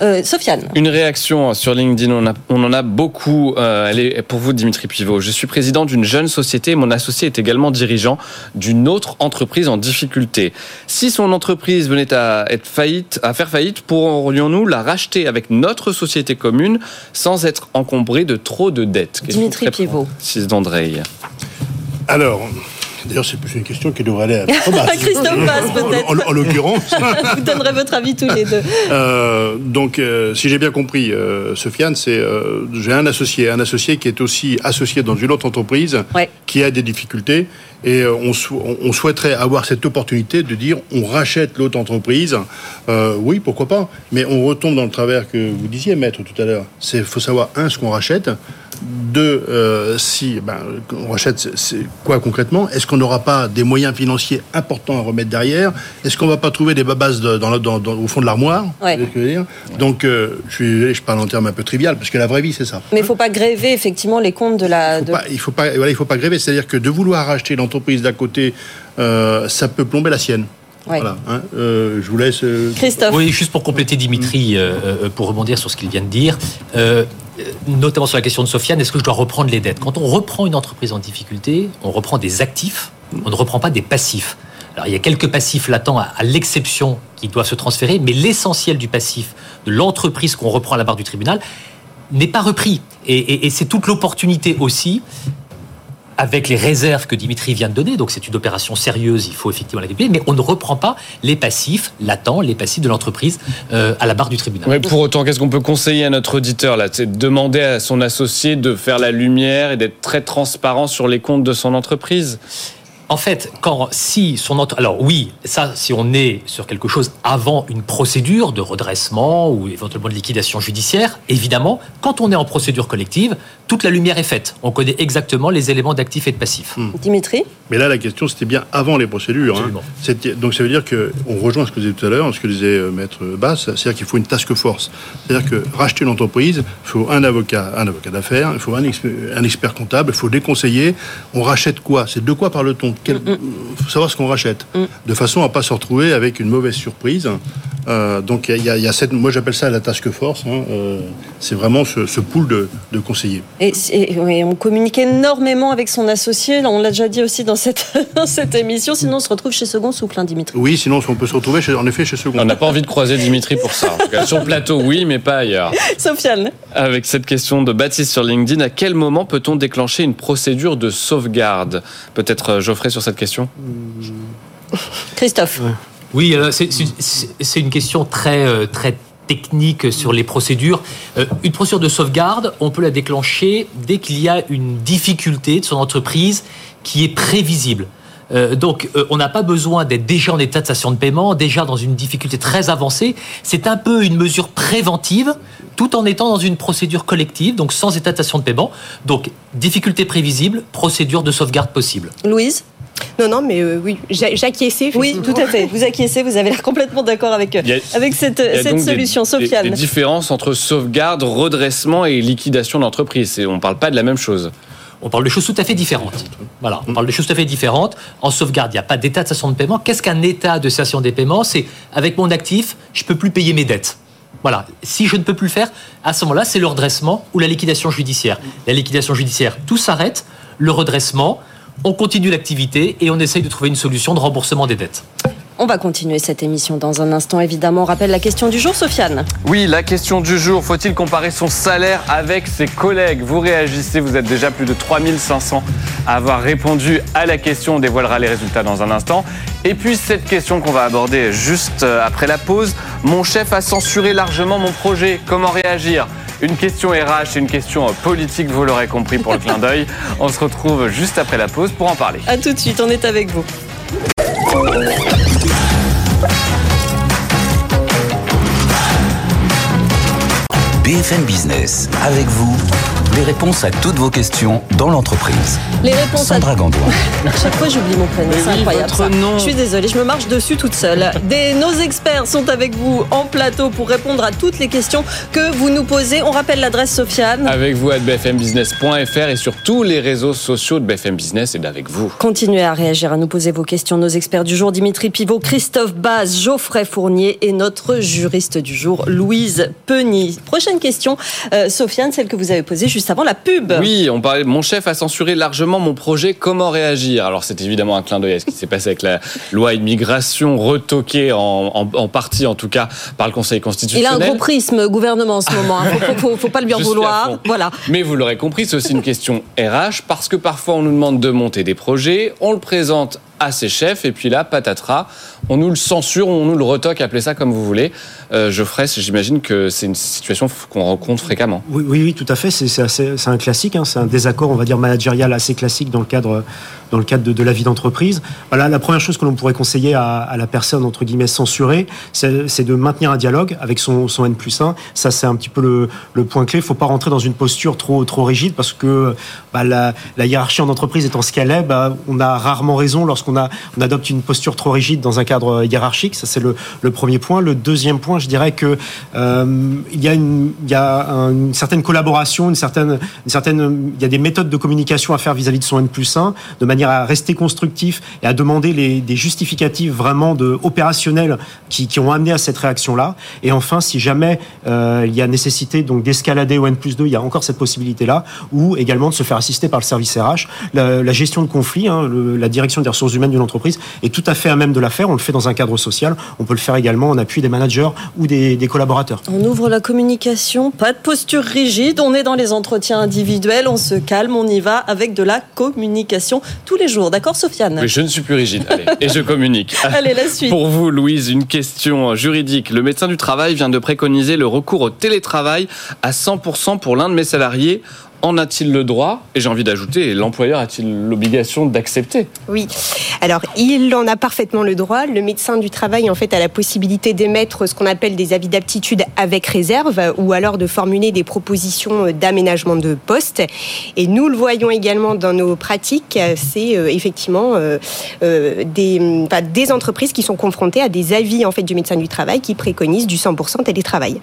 Euh, Sofiane. Une réaction sur LinkedIn, on, a- on en a beaucoup. Euh, elle est pour vous, Dimitri Pivot. Je suis président d'une jeune société. Mon associé est également dirigeant d'une autre entreprise en difficulté. Si son entreprise venait à être faillite, à faire faillite, pourrions-nous la racheter avec notre société commune sans être encombré de trop de dettes? Dimitri Pivot. Alors, d'ailleurs, c'est plus une question qui devrait aller à Thomas. Christophe Bass, peut-être. En, en l'occurrence. vous donnerez votre avis tous les deux. Euh, donc, euh, si j'ai bien compris, euh, Sofiane, c'est euh, j'ai un associé, un associé qui est aussi associé dans une autre entreprise Ouais. qui a des difficultés, et euh, on, sou- on- souhaiterait avoir cette opportunité de dire on rachète l'autre entreprise. Euh, oui, pourquoi pas, mais on retombe dans le travers que vous disiez, maître, tout à l'heure. C'est faut savoir un ce qu'on rachète. Deux, euh, si ben, on rachète, c'est- quoi concrètement? Est-ce qu'on n'aura pas des moyens financiers importants à remettre derrière? Est-ce qu'on va pas trouver des babasses de- dans la- dans- dans- au fond de l'armoire? Ouais. Vous voyez ce que je veux dire? Donc, euh, je, suis désolé, je parle en termes un peu trivial, parce que la vraie vie, c'est ça. Mais il ne faut pas gréver effectivement les comptes de la. de- Pas- il faut pas, voilà, il faut pas gréver. C'est-à-dire que de vouloir racheter l'entreprise d'à côté, euh, ça peut plomber la sienne. Ouais. Voilà. hein. Euh, je vous laisse. euh, Christophe. Oui, juste pour compléter Dimitri, euh, euh, pour rebondir sur ce qu'il vient de dire, notamment sur la question de Sofiane, est-ce que je dois reprendre les dettes? Quand on reprend une entreprise en difficulté, on reprend des actifs, on ne reprend pas des passifs. Alors il y a quelques passifs latents à, l'exception qui doivent se transférer, mais l'essentiel du passif de l'entreprise qu'on reprend à la barre du tribunal n'est pas repris. Et c'est toute l'opportunité aussi avec les réserves que Dimitri vient de donner, donc c'est une opération sérieuse, il faut effectivement la développer, mais on ne reprend pas les passifs latents, les passifs de l'entreprise euh, à la barre du tribunal. Pour autant, qu'est-ce qu'on peut conseiller à notre auditeur là? C'est de demander à son associé de faire la lumière et d'être très transparent sur les comptes de son entreprise. En fait, quand si son entre... alors oui, ça, si on est sur quelque chose avant une procédure de redressement ou éventuellement de liquidation judiciaire, évidemment, quand on est en procédure collective, toute la lumière est faite. On connaît exactement les éléments d'actifs et de passifs. Dimitri? Mais là, la question, c'était bien avant les procédures. hein. Absolument. Donc, ça veut dire qu'on rejoint ce que vous disiez tout à l'heure, ce que disait euh, Maître Bass, c'est-à-dire qu'il faut une task force. C'est-à-dire que racheter une entreprise, il faut un avocat, un avocat d'affaires, il faut un, expert, un expert comptable, il faut des conseillers. On rachète quoi? C'est de quoi parle-t-on? Il faut savoir ce qu'on rachète, de façon à pas se retrouver avec une mauvaise surprise. Euh, donc, il y, a- il y a cette, moi j'appelle ça la task force. hein. Euh, c'est vraiment ce, ce pool de, de conseillers. Et, et- oui, on communique énormément avec son associé. On l'a déjà dit aussi dans cette, dans cette émission. Sinon, on se retrouve chez Second Souple, hein, Dimitri. Oui, sinon on peut se retrouver chez- en effet chez Second. On n'a pas envie de croiser Dimitri pour ça. En tout cas, sur le plateau, oui, mais pas ailleurs. Sofiane. Avec cette question de Baptiste sur LinkedIn, à quel moment peut-on déclencher une procédure de sauvegarde? Peut-être euh, Sur cette question Christophe. Oui, c'est- une question très, euh, très technique sur les procédures. Euh, une procédure de sauvegarde, on peut la déclencher dès qu'il y a une difficulté de son entreprise qui est prévisible. Euh, donc, euh, on n'a pas besoin d'être déjà en état de station de paiement, déjà dans une difficulté très avancée. C'est un peu une mesure préventive, tout en étant dans une procédure collective, donc sans état de station de paiement. Donc, difficulté prévisible, procédure de sauvegarde possible. Louise non, non, mais euh, oui, j'a- j'acquiesçais. Oui, tout à fait. Vous acquiescez, vous avez l'air complètement d'accord avec, a- avec cette, Il y a cette donc des- solution. des, Sofiane. des différences entre sauvegarde, redressement et liquidation d'entreprise. On ne parle pas de la même chose. On parle de choses tout à fait différentes. Voilà, on parle de choses tout à fait différentes. En sauvegarde, il n'y a pas d'état de cessation de paiement. Qu'est-ce qu'un état de cessation des paiements? C'est avec mon actif, je ne peux plus payer mes dettes. Voilà. Si je ne peux plus le faire, à ce moment-là, c'est le redressement ou la liquidation judiciaire. La liquidation judiciaire, tout s'arrête. Le redressement, on continue l'activité et on essaye de trouver une solution de remboursement des dettes. On va continuer cette émission dans un instant, évidemment. On rappelle la question du jour, Sofiane. Oui, la question du jour, faut-il comparer son salaire avec ses collègues? Vous réagissez, vous êtes déjà plus de 3500 à avoir répondu à la question, on dévoilera les résultats dans un instant. Et puis cette question qu'on va aborder juste euh, après la pause, mon chef a censuré largement mon projet, comment réagir? Une question RH et une question politique, vous l'aurez compris pour le clin d'œil. On se retrouve juste après la pause pour en parler. À tout de suite, on est avec vous. BFM Business, avec vous, les réponses à toutes vos questions dans l'entreprise. Les réponses à. À chaque fois, j'oublie mon prénom. C'est oui, incroyable. ça. Je suis désolée, je me marche dessus toute seule. Des, nos experts sont avec vous en plateau pour répondre à toutes les questions que vous nous posez. On rappelle l'adresse, Sofiane. Avec vous à bfmbusiness.fr et sur tous les réseaux sociaux de BFM Business et d'avec vous. Continuez à réagir, à nous poser vos questions. Nos experts du jour, Dimitri Pivot, Christophe Baz, Geoffrey Fournier et notre juriste du jour, Louise Penny. Prochaine question, euh, Sofiane, celle que vous avez posée juste avant la pub. Oui, on parlait. Mon chef a censuré largement mon projet. Comment réagir Alors, c'est évidemment un clin d'œil à ce qui s'est passé avec la loi immigration retoquée en, en- en partie, en tout cas, par le Conseil Il a constitutionnel. un gros prisme gouvernement en ce moment. hein. Faut, faut- faut pas le lui en Je suis à vouloir. Voilà. Mais vous l'aurez compris, c'est aussi une question RH parce que parfois on nous demande de monter des projets, on le présente à ses chefs et puis là, patatras, on nous le censure, on nous le retoque, appelez ça comme vous voulez. Euh, Geoffrey, j'imagine que c'est une situation qu'on rencontre fréquemment. Oui, oui, tout à fait. C'est un classique. hein. C'est un désaccord, on va dire, managérial assez classique dans le cadre, dans le cadre de, la vie d'entreprise. Voilà, la première chose que l'on pourrait conseiller à, la personne, entre guillemets, censurée, c'est de maintenir un dialogue avec son, son N plus 1. Ça, c'est un petit peu le, point clé. Il ne faut pas rentrer dans une posture trop, trop rigide parce que bah, la, hiérarchie en entreprise étant ce qu'elle est, bah, on a rarement raison lorsqu'on adopte une posture trop rigide dans un cadre hiérarchique. Ça, c'est le premier point. Le deuxième point, je dirais que euh, il y a une, certaine collaboration, une certaine, certaine, il y a des méthodes de communication à faire vis-à-vis de son N plus 1, de manière à rester constructif et à demander les, des justificatifs vraiment opérationnels qui, ont amené à cette réaction-là. Et enfin, si jamais euh, il y a nécessité donc d'escalader au N plus 2, il y a encore cette possibilité-là, ou également de se faire assister par le service RH. La, gestion de conflits, hein, la direction des ressources humaines d'une entreprise est tout à fait à même de la faire. On le fait dans un cadre social. On peut le faire également en appui des managers ou des, des collaborateurs. On ouvre la communication, pas de posture rigide, on est dans les entretiens individuels, on se calme, on y va avec de la communication tous les jours. D'accord, Sofiane? Mais je ne suis plus rigide. Allez, et je communique. Allez, la suite. Pour vous, Louise, une question juridique. Le médecin du travail vient de préconiser le recours au télétravail à 100% pour l'un de mes salariés. En a-t-il le droit Et j'ai envie d'ajouter, l'employeur a-t-il l'obligation d'accepter? Oui. Alors, il en a parfaitement le droit. Le médecin du travail, en fait, a la possibilité d'émettre ce qu'on appelle des avis d'aptitude avec réserve ou alors de formuler des propositions d'aménagement de poste. Et nous le voyons également dans nos pratiques. C'est euh, effectivement euh, euh, des, entreprises qui sont confrontées à des avis, en fait, du médecin du travail qui préconisent du 100% télétravail.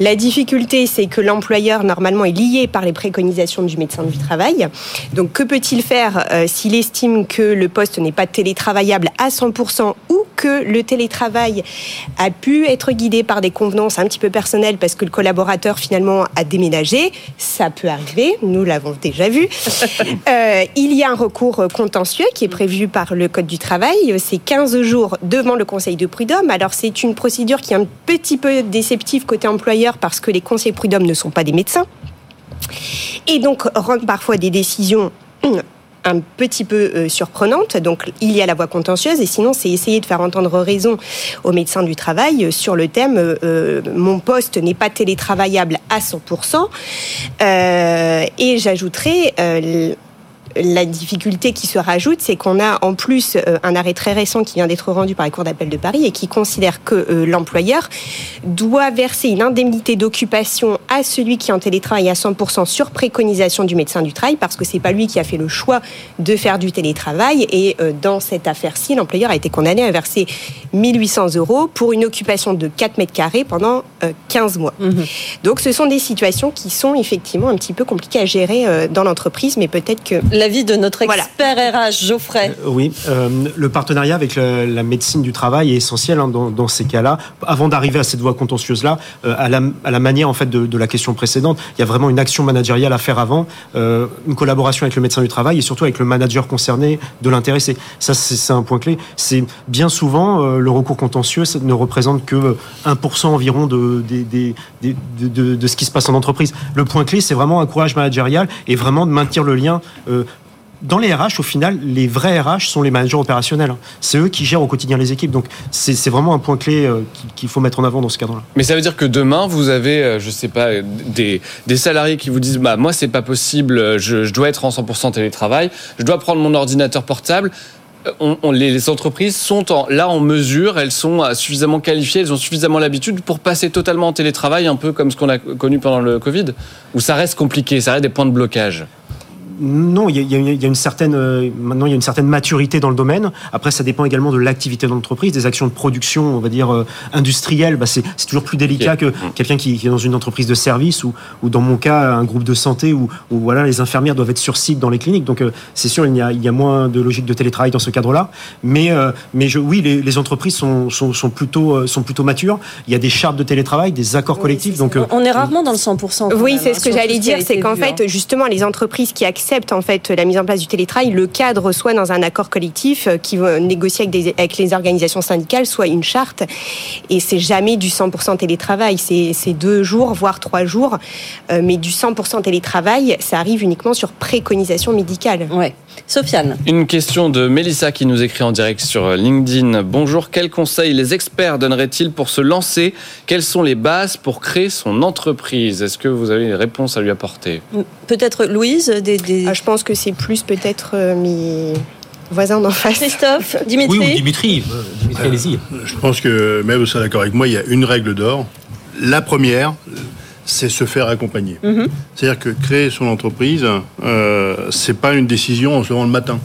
La difficulté, c'est que l'employeur, normalement, est lié par les préconisations du médecin du travail. Donc, que peut-il faire euh, s'il estime que le poste n'est pas télétravaillable à 100% ou que le télétravail a pu être guidé par des convenances un petit peu personnelles parce que le collaborateur finalement a déménagé? Ça peut arriver, nous l'avons déjà vu. Euh, il y a un recours contentieux qui est prévu par le Code du travail. C'est 15 jours devant le Conseil de prud'homme. Alors, c'est une procédure qui est un petit peu déceptive côté employeur parce que les conseils prud'homme ne sont pas des médecins et donc rendent parfois des décisions un petit peu euh, surprenante. Donc il y a la voie contentieuse et sinon c'est essayer de faire entendre raison aux médecins du travail euh, sur le thème euh, mon poste n'est pas télétravaillable à 100%. Euh, et j'ajouterai la difficulté qui se rajoute, c'est qu'on a en plus euh, un arrêt très récent qui vient d'être rendu par la Cour d'appel de Paris et qui considère que euh, l'employeur doit verser une indemnité d'occupation à celui qui est en télétravail à 100% sur préconisation du médecin du travail parce que c'est pas lui qui a fait le choix de faire du télétravail et euh, dans cette affaire-ci, l'employeur a été condamné à verser 1800 euros pour une occupation de 4 mètres carrés pendant 15 mois. Mmh. Donc ce sont des situations qui sont effectivement un petit peu compliquées à gérer dans l'entreprise, mais peut-être que l'avis de notre expert RH, Geoffrey. Euh, oui, euh, le partenariat avec la médecine du travail est essentiel hein, dans, ces cas-là. Avant d'arriver à cette voie contentieuse-là, euh, à, la, manière en fait de, la question précédente, il y a vraiment une action managériale à faire avant, une collaboration avec le médecin du travail et surtout avec le manager concerné de l'intéressé. Ça, c'est un point clé. C'est bien souvent le recours contentieux ça ne représente que 1% environ de, de, de, ce qui se passe en entreprise. Le point clé, c'est vraiment un courage managérial et vraiment de maintenir le lien dans les RH, au final, les vrais RH sont les managers opérationnels. C'est eux qui gèrent au quotidien les équipes. Donc, c'est vraiment un point clé euh, qu'il faut mettre en avant dans ce cadre-là. Mais ça veut dire que demain, vous avez, euh, je sais pas, des, salariés qui vous disent bah, Moi, c'est pas possible, je, dois être en 100% télétravail, je dois prendre mon ordinateur portable. Euh, les, entreprises sont là en mesure, elles sont suffisamment qualifiées, elles ont suffisamment l'habitude pour passer totalement en télétravail, un peu comme ce qu'on a connu pendant le Covid, où ça reste compliqué, ça reste des points de blocage? Non, il y, a, une certaine euh, maintenant il y a une certaine maturité dans le domaine. Après, ça dépend également de l'activité de l'entreprise, des actions de production, on va dire euh, industrielles. Bah, c'est toujours plus délicat que quelqu'un qui, est dans une entreprise de service ou, ou dans mon cas un groupe de santé où, voilà les infirmières doivent être sur site dans les cliniques. Donc euh, c'est sûr il y, a, il y a moins de logique de télétravail dans ce cadre-là. Mais mais je, oui, les, entreprises sont, sont, plutôt sont plutôt matures. Il y a des chartes de télétravail, des accords collectifs. Donc on est rarement dans le 100%. Oui, c'est ce hein, que j'allais dire, c'est qu'en fait justement les entreprises qui en fait la mise en place du télétravail, le cadre soit dans un accord collectif euh, qui va négocier avec, avec les organisations syndicales, soit une charte. Et c'est jamais du 100% télétravail, c'est deux jours, voire trois jours. Euh, mais du 100% télétravail, ça arrive uniquement sur préconisation médicale. Ouais. Sofiane. Une question de Mélissa qui nous écrit en direct sur LinkedIn. Bonjour, quels conseils les experts donneraient-ils pour se lancer? Quelles sont les bases pour créer son entreprise? Est-ce que vous avez des réponses à lui apporter? Peut-être Louise des, ah, Je pense que c'est plus peut-être euh, mes voisins d'en face. Christophe, Dimitri Oui, Dimitri, euh, Dimitri allez-y. Je pense que, même vous serez d'accord avec moi, il y a une règle d'or. La première, c'est se faire accompagner. Mhm. C'est-à-dire que créer son entreprise, euh, c'est pas une décision en se levant le matin.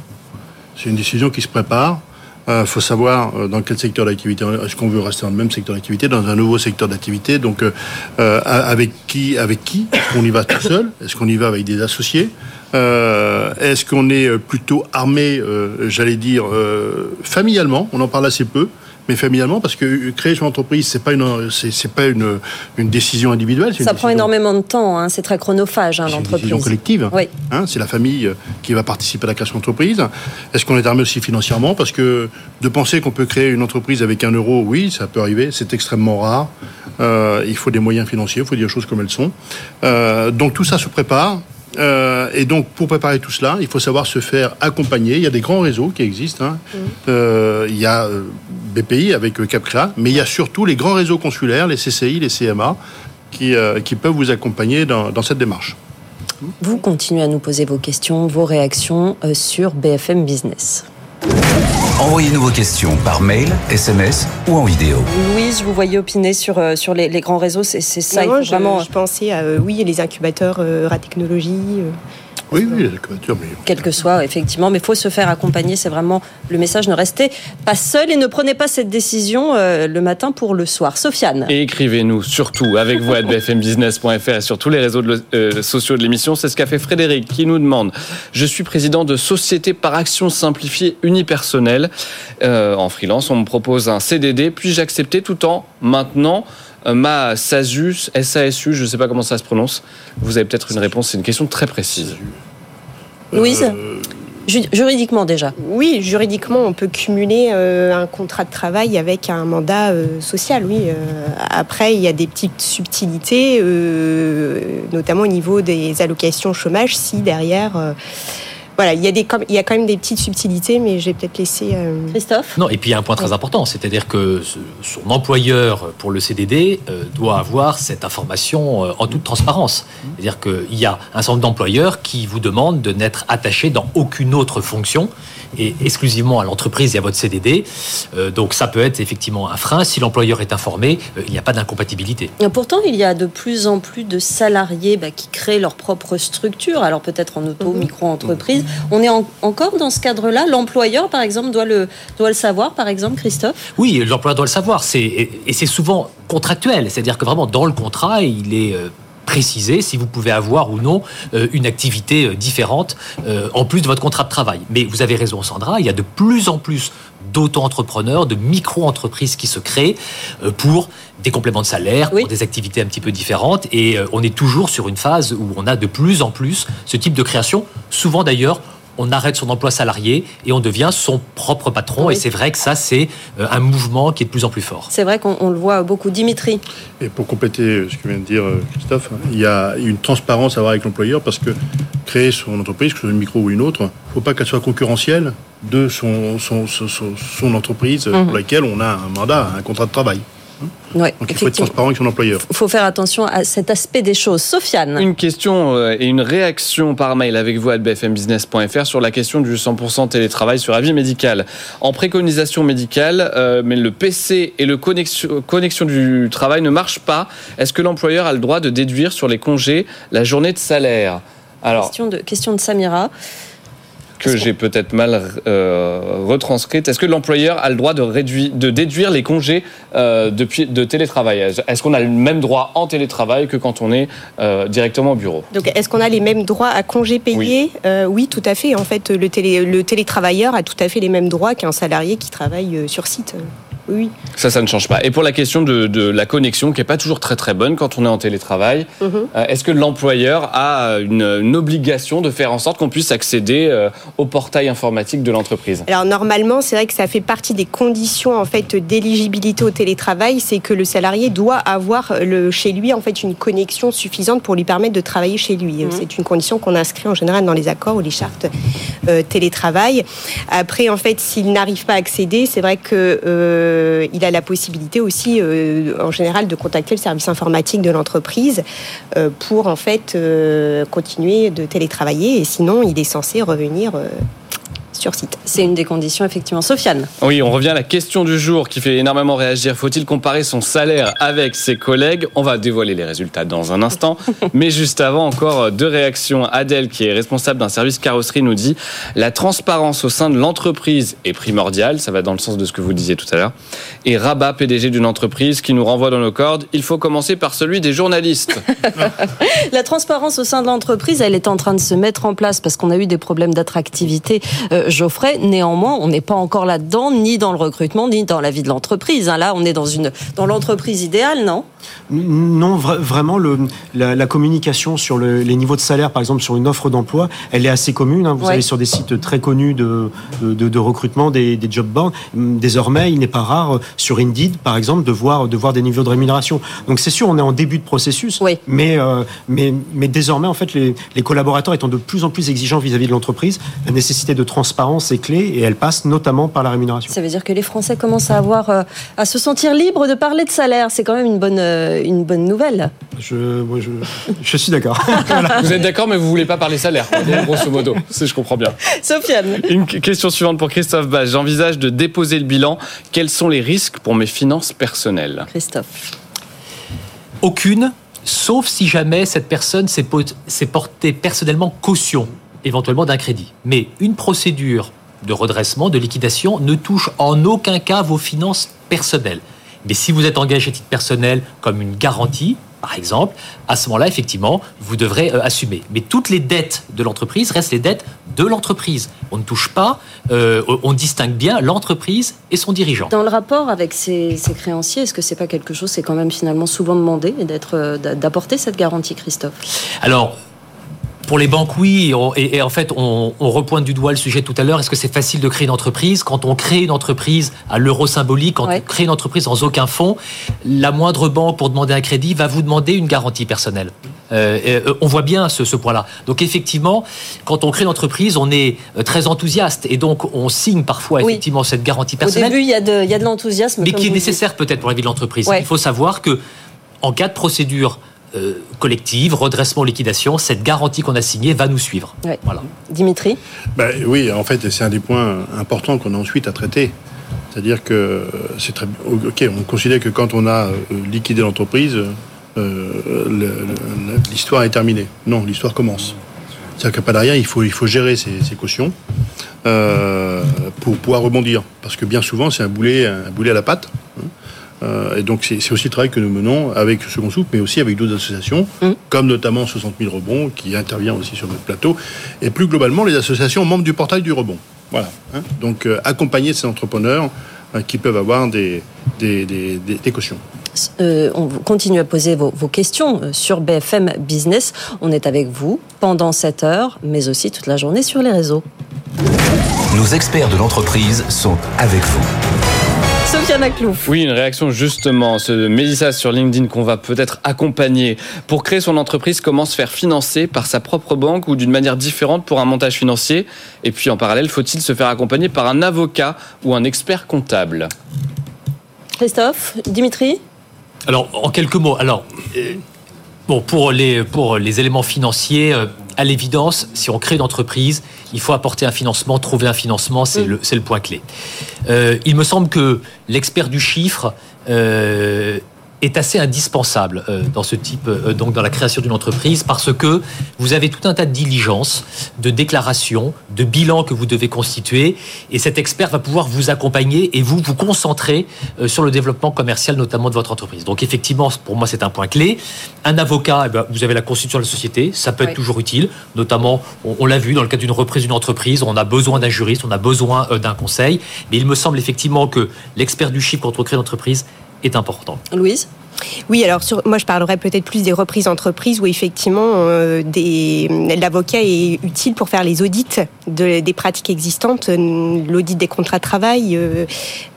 C'est une décision qui se prépare. Il euh, faut savoir euh, dans quel secteur d'activité est-ce qu'on veut rester dans le même secteur d'activité, dans un nouveau secteur d'activité? Donc, euh, avec qui, avec qui? Est-ce qu'on y va tout seul? Est-ce qu'on y va avec des associés? Est-ce qu'on est plutôt armé, j'allais dire, familialement? On en parle assez peu mais familialement, parce que créer son entreprise, c'est pas une, c'est, pas une, une décision individuelle. Ça prend énormément de temps, hein, c'est très chronophage, hein, l'entreprise. C'est une décision collective. Oui. Hein, c'est la famille euh, qui va participer à la création d'entreprise. Est-ce qu'on est armé aussi financièrement? Parce que de penser qu'on peut créer une entreprise avec un euro, oui, ça peut arriver, c'est extrêmement rare. Euh, il faut des moyens financiers, il faut dire les choses comme elles sont. Euh, donc tout ça se prépare. Euh, et donc, pour préparer tout cela, il faut savoir se faire accompagner. Il y a des grands réseaux qui existent. Hein. Mmh. Euh, il y a euh, BPI avec CapCrea, mais il y a surtout les grands réseaux consulaires, les CCI, les CMA, qui, qui peuvent vous accompagner dans, dans, cette démarche. Vous continuez à nous poser vos questions, vos réactions sur BFM Business. Envoyez-nous vos questions par mail, SMS ou en vidéo. Louise, je vous voyais opiner sur, euh, sur les, grands réseaux, c'est ça. il je, vraiment... je pensais à euh, oui, les incubateurs euh, Ratechnologie. Oui, oui, Quel que soit, effectivement, mais il faut se faire accompagner. C'est vraiment le message. Ne restez pas seul et ne prenez pas cette décision euh, le matin pour le soir. Sofiane. Et écrivez-nous surtout avec vous à bfmbusiness.fr et sur tous les réseaux euh, sociaux de l'émission. C'est ce qu'a fait Frédéric qui nous demande Je suis président de Société par Action Simplifiée Unipersonnelle. Euh, en freelance, on me propose un CDD. Puis-je accepter tout en maintenant ma SASU, SASU, je ne sais pas comment ça se prononce. Vous avez peut-être une réponse, c'est une question très précise. Louise euh, Juridiquement déjà Oui, juridiquement, on peut cumuler euh, un contrat de travail avec un mandat euh, social, oui. après, il y a des petites subtilités, notamment au niveau des allocations chômage, si derrière voilà, il y, a des, il y a quand même des petites subtilités, mais je vais peut-être laisser. Euh, Christophe? Non, et puis il y a un point très important, c'est-à-dire que son employeur pour le CDD euh, doit avoir cette information euh, en toute transparence. C'est-à-dire qu'il y a un certain nombre d'employeurs qui vous demandent de n'être attaché dans aucune autre fonction et exclusivement à l'entreprise et à votre CDD. Euh, donc ça peut être effectivement un frein. Si l'employeur est informé, euh, il n'y a pas d'incompatibilité. Pourtant, il y a de plus en plus de salariés bah, qui créent leur propre structure, alors peut-être en auto, mhm. micro-entreprise. On est encore dans ce cadre-là L'employeur, par exemple, doit le, doit le savoir, par exemple, Christophe? Oui, l'employeur doit le savoir. Et c'est souvent contractuel, c'est-à-dire que vraiment dans le contrat, il est euh, préciser si vous pouvez avoir ou non euh, une activité euh, différente euh, en plus de votre contrat de travail. Mais vous avez raison, Sandra, il y a de plus en plus d'auto-entrepreneurs, de micro-entreprises qui se créent pour des compléments de salaire, pour des activités un petit peu différentes. Et on est toujours sur une phase où on a de plus en plus ce type de création, souvent d'ailleurs on arrête son emploi salarié et on devient son propre patron. Et c'est vrai que ça, c'est euh, un mouvement qui est de plus en plus fort. C'est vrai qu'on le voit beaucoup. Dimitri Et pour compléter ce que vient de dire euh, Christophe, il y a une transparence à avoir avec l'employeur parce que créer son entreprise, que ce soit une micro ou une autre, il ne faut pas qu'elle soit concurrentielle de son, son, entreprise pour mhm. laquelle on a un mandat, un contrat de travail. Ouais, Donc il faut être transparent avec son employeur. Il faut faire attention à cet aspect des choses. Sofiane. Une question euh, et une réaction par mail avec vous à bfmbusiness.fr sur la question du 100% télétravail sur avis médical. En préconisation médicale, euh, mais le PC et le connexion, connexion du travail ne marchent pas. Est-ce que l'employeur a le droit de déduire sur les congés la journée de salaire? Alors, question de, question de Samira que j'ai peut-être mal euh, retranscrite. Est-ce que l'employeur a le droit de, réduire, de déduire les congés euh, de, de, télétravail Est-ce qu'on a le même droit en télétravail que quand on est euh, directement au bureau? Donc, est-ce qu'on a les mêmes droits à congés payés? Oui. tout à fait. En fait, le, télé, le télétravailleur a tout à fait les mêmes droits qu'un salarié qui travaille sur site oui. Ça, ça ne change pas. Et pour la question de, la connexion, qui n'est pas toujours très très bonne quand on est en télétravail, mhm. euh, est-ce que l'employeur a une, obligation de faire en sorte qu'on puisse accéder euh, au portail informatique de l'entreprise? Alors normalement, c'est vrai que ça fait partie des conditions en fait d'éligibilité au télétravail, c'est que le salarié doit avoir le, chez lui en fait une connexion suffisante pour lui permettre de travailler chez lui. Mhm. C'est une condition qu'on inscrit en général dans les accords ou les chartes euh, télétravail. Après, en fait, s'il n'arrive pas à accéder, c'est vrai que euh, il a la possibilité aussi, euh, en général, de contacter le service informatique de l'entreprise euh, pour en fait continuer de télétravailler. Et sinon, il est censé revenir sur site. C'est une des conditions, effectivement. Sofiane. Oui, on revient à la question du jour qui fait énormément réagir. Faut-il comparer son salaire avec ses collègues? On va dévoiler les résultats dans un instant. Mais juste avant, encore deux réactions. Adèle, qui est responsable d'un service carrosserie, nous dit La transparence au sein de l'entreprise est primordiale. Ça va dans le sens de ce que vous disiez tout à l'heure. Et Rabat, PDG d'une entreprise, qui nous renvoie dans nos cordes Il faut commencer par celui des journalistes. la transparence au sein de l'entreprise, elle est en train de se mettre en place parce qu'on a eu des problèmes d'attractivité. Euh, Geoffrey. Néanmoins, on n'est pas encore là-dedans, ni dans le recrutement, ni dans la vie de l'entreprise. Hein. Là, on est dans une dans l'entreprise idéale, non? Non, vraiment, le, la, communication sur les niveaux de salaire, par exemple, sur une offre d'emploi, elle est assez commune. Hein. Vous allez sur des sites très connus de, de, recrutement, des, des, job boards. Désormais, il n'est pas rare sur Indeed, par exemple, de voir, de voir des niveaux de rémunération. Donc, c'est sûr, on est en début de processus, mais, euh, mais, mais désormais, en fait, les, les collaborateurs étant de plus en plus exigeants vis-à-vis -vis de l'entreprise, la nécessité de transparence transparence est clé et elle passe notamment par la rémunération. Ça veut dire que les Français commencent à avoir, euh, à se sentir libres de parler de salaire. C'est quand même une bonne, euh, une bonne nouvelle. Je, je, suis d'accord. Vous êtes d'accord, mais vous voulez pas parler salaire, grosso modo. Si je comprends bien. Sofiane. Une question suivante pour Christophe Bach. J'envisage de déposer le bilan. Quels sont les risques pour mes finances personnelles? Christophe. Aucune, sauf si jamais cette personne s'est portée personnellement caution éventuellement d'un crédit. Mais une procédure de redressement, de liquidation, ne touche en aucun cas vos finances personnelles. Mais si vous êtes engagé à titre personnel comme une garantie, par exemple, à ce moment-là, effectivement, vous devrez euh, assumer. Mais toutes les dettes de l'entreprise restent les dettes de l'entreprise. On ne touche pas, euh, on distingue bien l'entreprise et son dirigeant. Dans le rapport avec ces, créanciers, est-ce que c'est pas quelque chose, c'est quand même finalement souvent demandé d'être, euh, d'apporter cette garantie, Christophe? Alors, Pour les banques, oui. On- Et, et en fait, on, on repointe du doigt le sujet tout à l'heure. Est-ce que c'est facile de créer une entreprise? Quand on crée une entreprise à l'euro symbolique, quand Ouais. on crée une entreprise sans aucun fonds, la moindre banque, pour demander un crédit, va vous demander une garantie personnelle. Euh, euh, on voit bien ce, ce point-là. Donc effectivement, quand on crée une entreprise, on est euh, très enthousiaste et donc on signe parfois Oui. effectivement cette garantie Au personnelle début, il y a de, il y a de l'enthousiasme. mais qui est nécessaire peut-être pour la vie de l'entreprise. Ouais. Il faut savoir que en cas de procédure euh, collective, redressement, liquidation, cette garantie qu'on a signée va nous suivre. Ouais. Voilà. Dimitri Ben, oui, en fait, c'est un des points importants qu'on a ensuite à traiter. C'est-à-dire que c'est très ok. On considère que quand on a euh, liquidé l'entreprise, euh, le- le- l'histoire est terminée. Non, l'histoire commence. C'est-à-dire qu'après derrière, il faut il faut gérer ses cautions euh, pour pouvoir rebondir, parce que bien souvent, c'est un boulet un boulet à la patte. hein. Euh, et donc c'est aussi le travail que nous menons avec Second Souple, mais aussi avec d'autres associations, Mm. comme notamment 60 000 rebonds, qui intervient aussi sur notre plateau, et plus globalement les associations membres du portail du rebond. Voilà. hein. Donc euh, accompagner ces entrepreneurs euh, qui peuvent avoir des, des, des, des- des cautions. Euh, on continue à poser vos, vos questions sur BFM Business. On est avec vous pendant cette heure, mais aussi toute la journée sur les réseaux. Nos experts de l'entreprise sont avec vous. Sofiane Aklouf. Oui, une réaction justement, ce Mélissa sur LinkedIn qu'on va peut-être accompagner. Pour créer son entreprise, comment se faire financer par sa propre banque ou d'une manière différente pour un montage financier? Et puis en parallèle, faut-il se faire accompagner par un avocat ou un expert comptable? Christophe, Dimitri? Alors, en quelques mots, alors, euh, bon, pour les, pour les éléments financiers, euh, à l'évidence, si on crée une entreprise, il faut apporter un financement, trouver un financement, c'est le, c'est le point clé. Euh, il me semble que l'expert du chiffre euh, est assez indispensable euh, dans ce type, euh, donc dans la création d'une entreprise, parce que vous avez tout un tas de diligences, de déclarations, de bilans que vous devez constituer, et cet expert va pouvoir vous accompagner et vous vous concentrer euh, sur le développement commercial, notamment de votre entreprise. Donc effectivement, pour moi, c'est un point clé. Un avocat, eh ben, vous avez la constitution de la société, ça peut être toujours utile, notamment, on, on l'a vu dans le cadre d'une reprise d'une entreprise, on a besoin d'un juriste, on a besoin d'un conseil, mais il me semble effectivement que l'expert du chiffre quand on crée une entreprise est important. Louise? Oui, alors sur, moi je parlerais peut-être plus des reprises d'entreprise où effectivement euh, l'avocat est utile pour faire les audits de- des pratiques existantes, euh, l'audit des contrats de travail euh,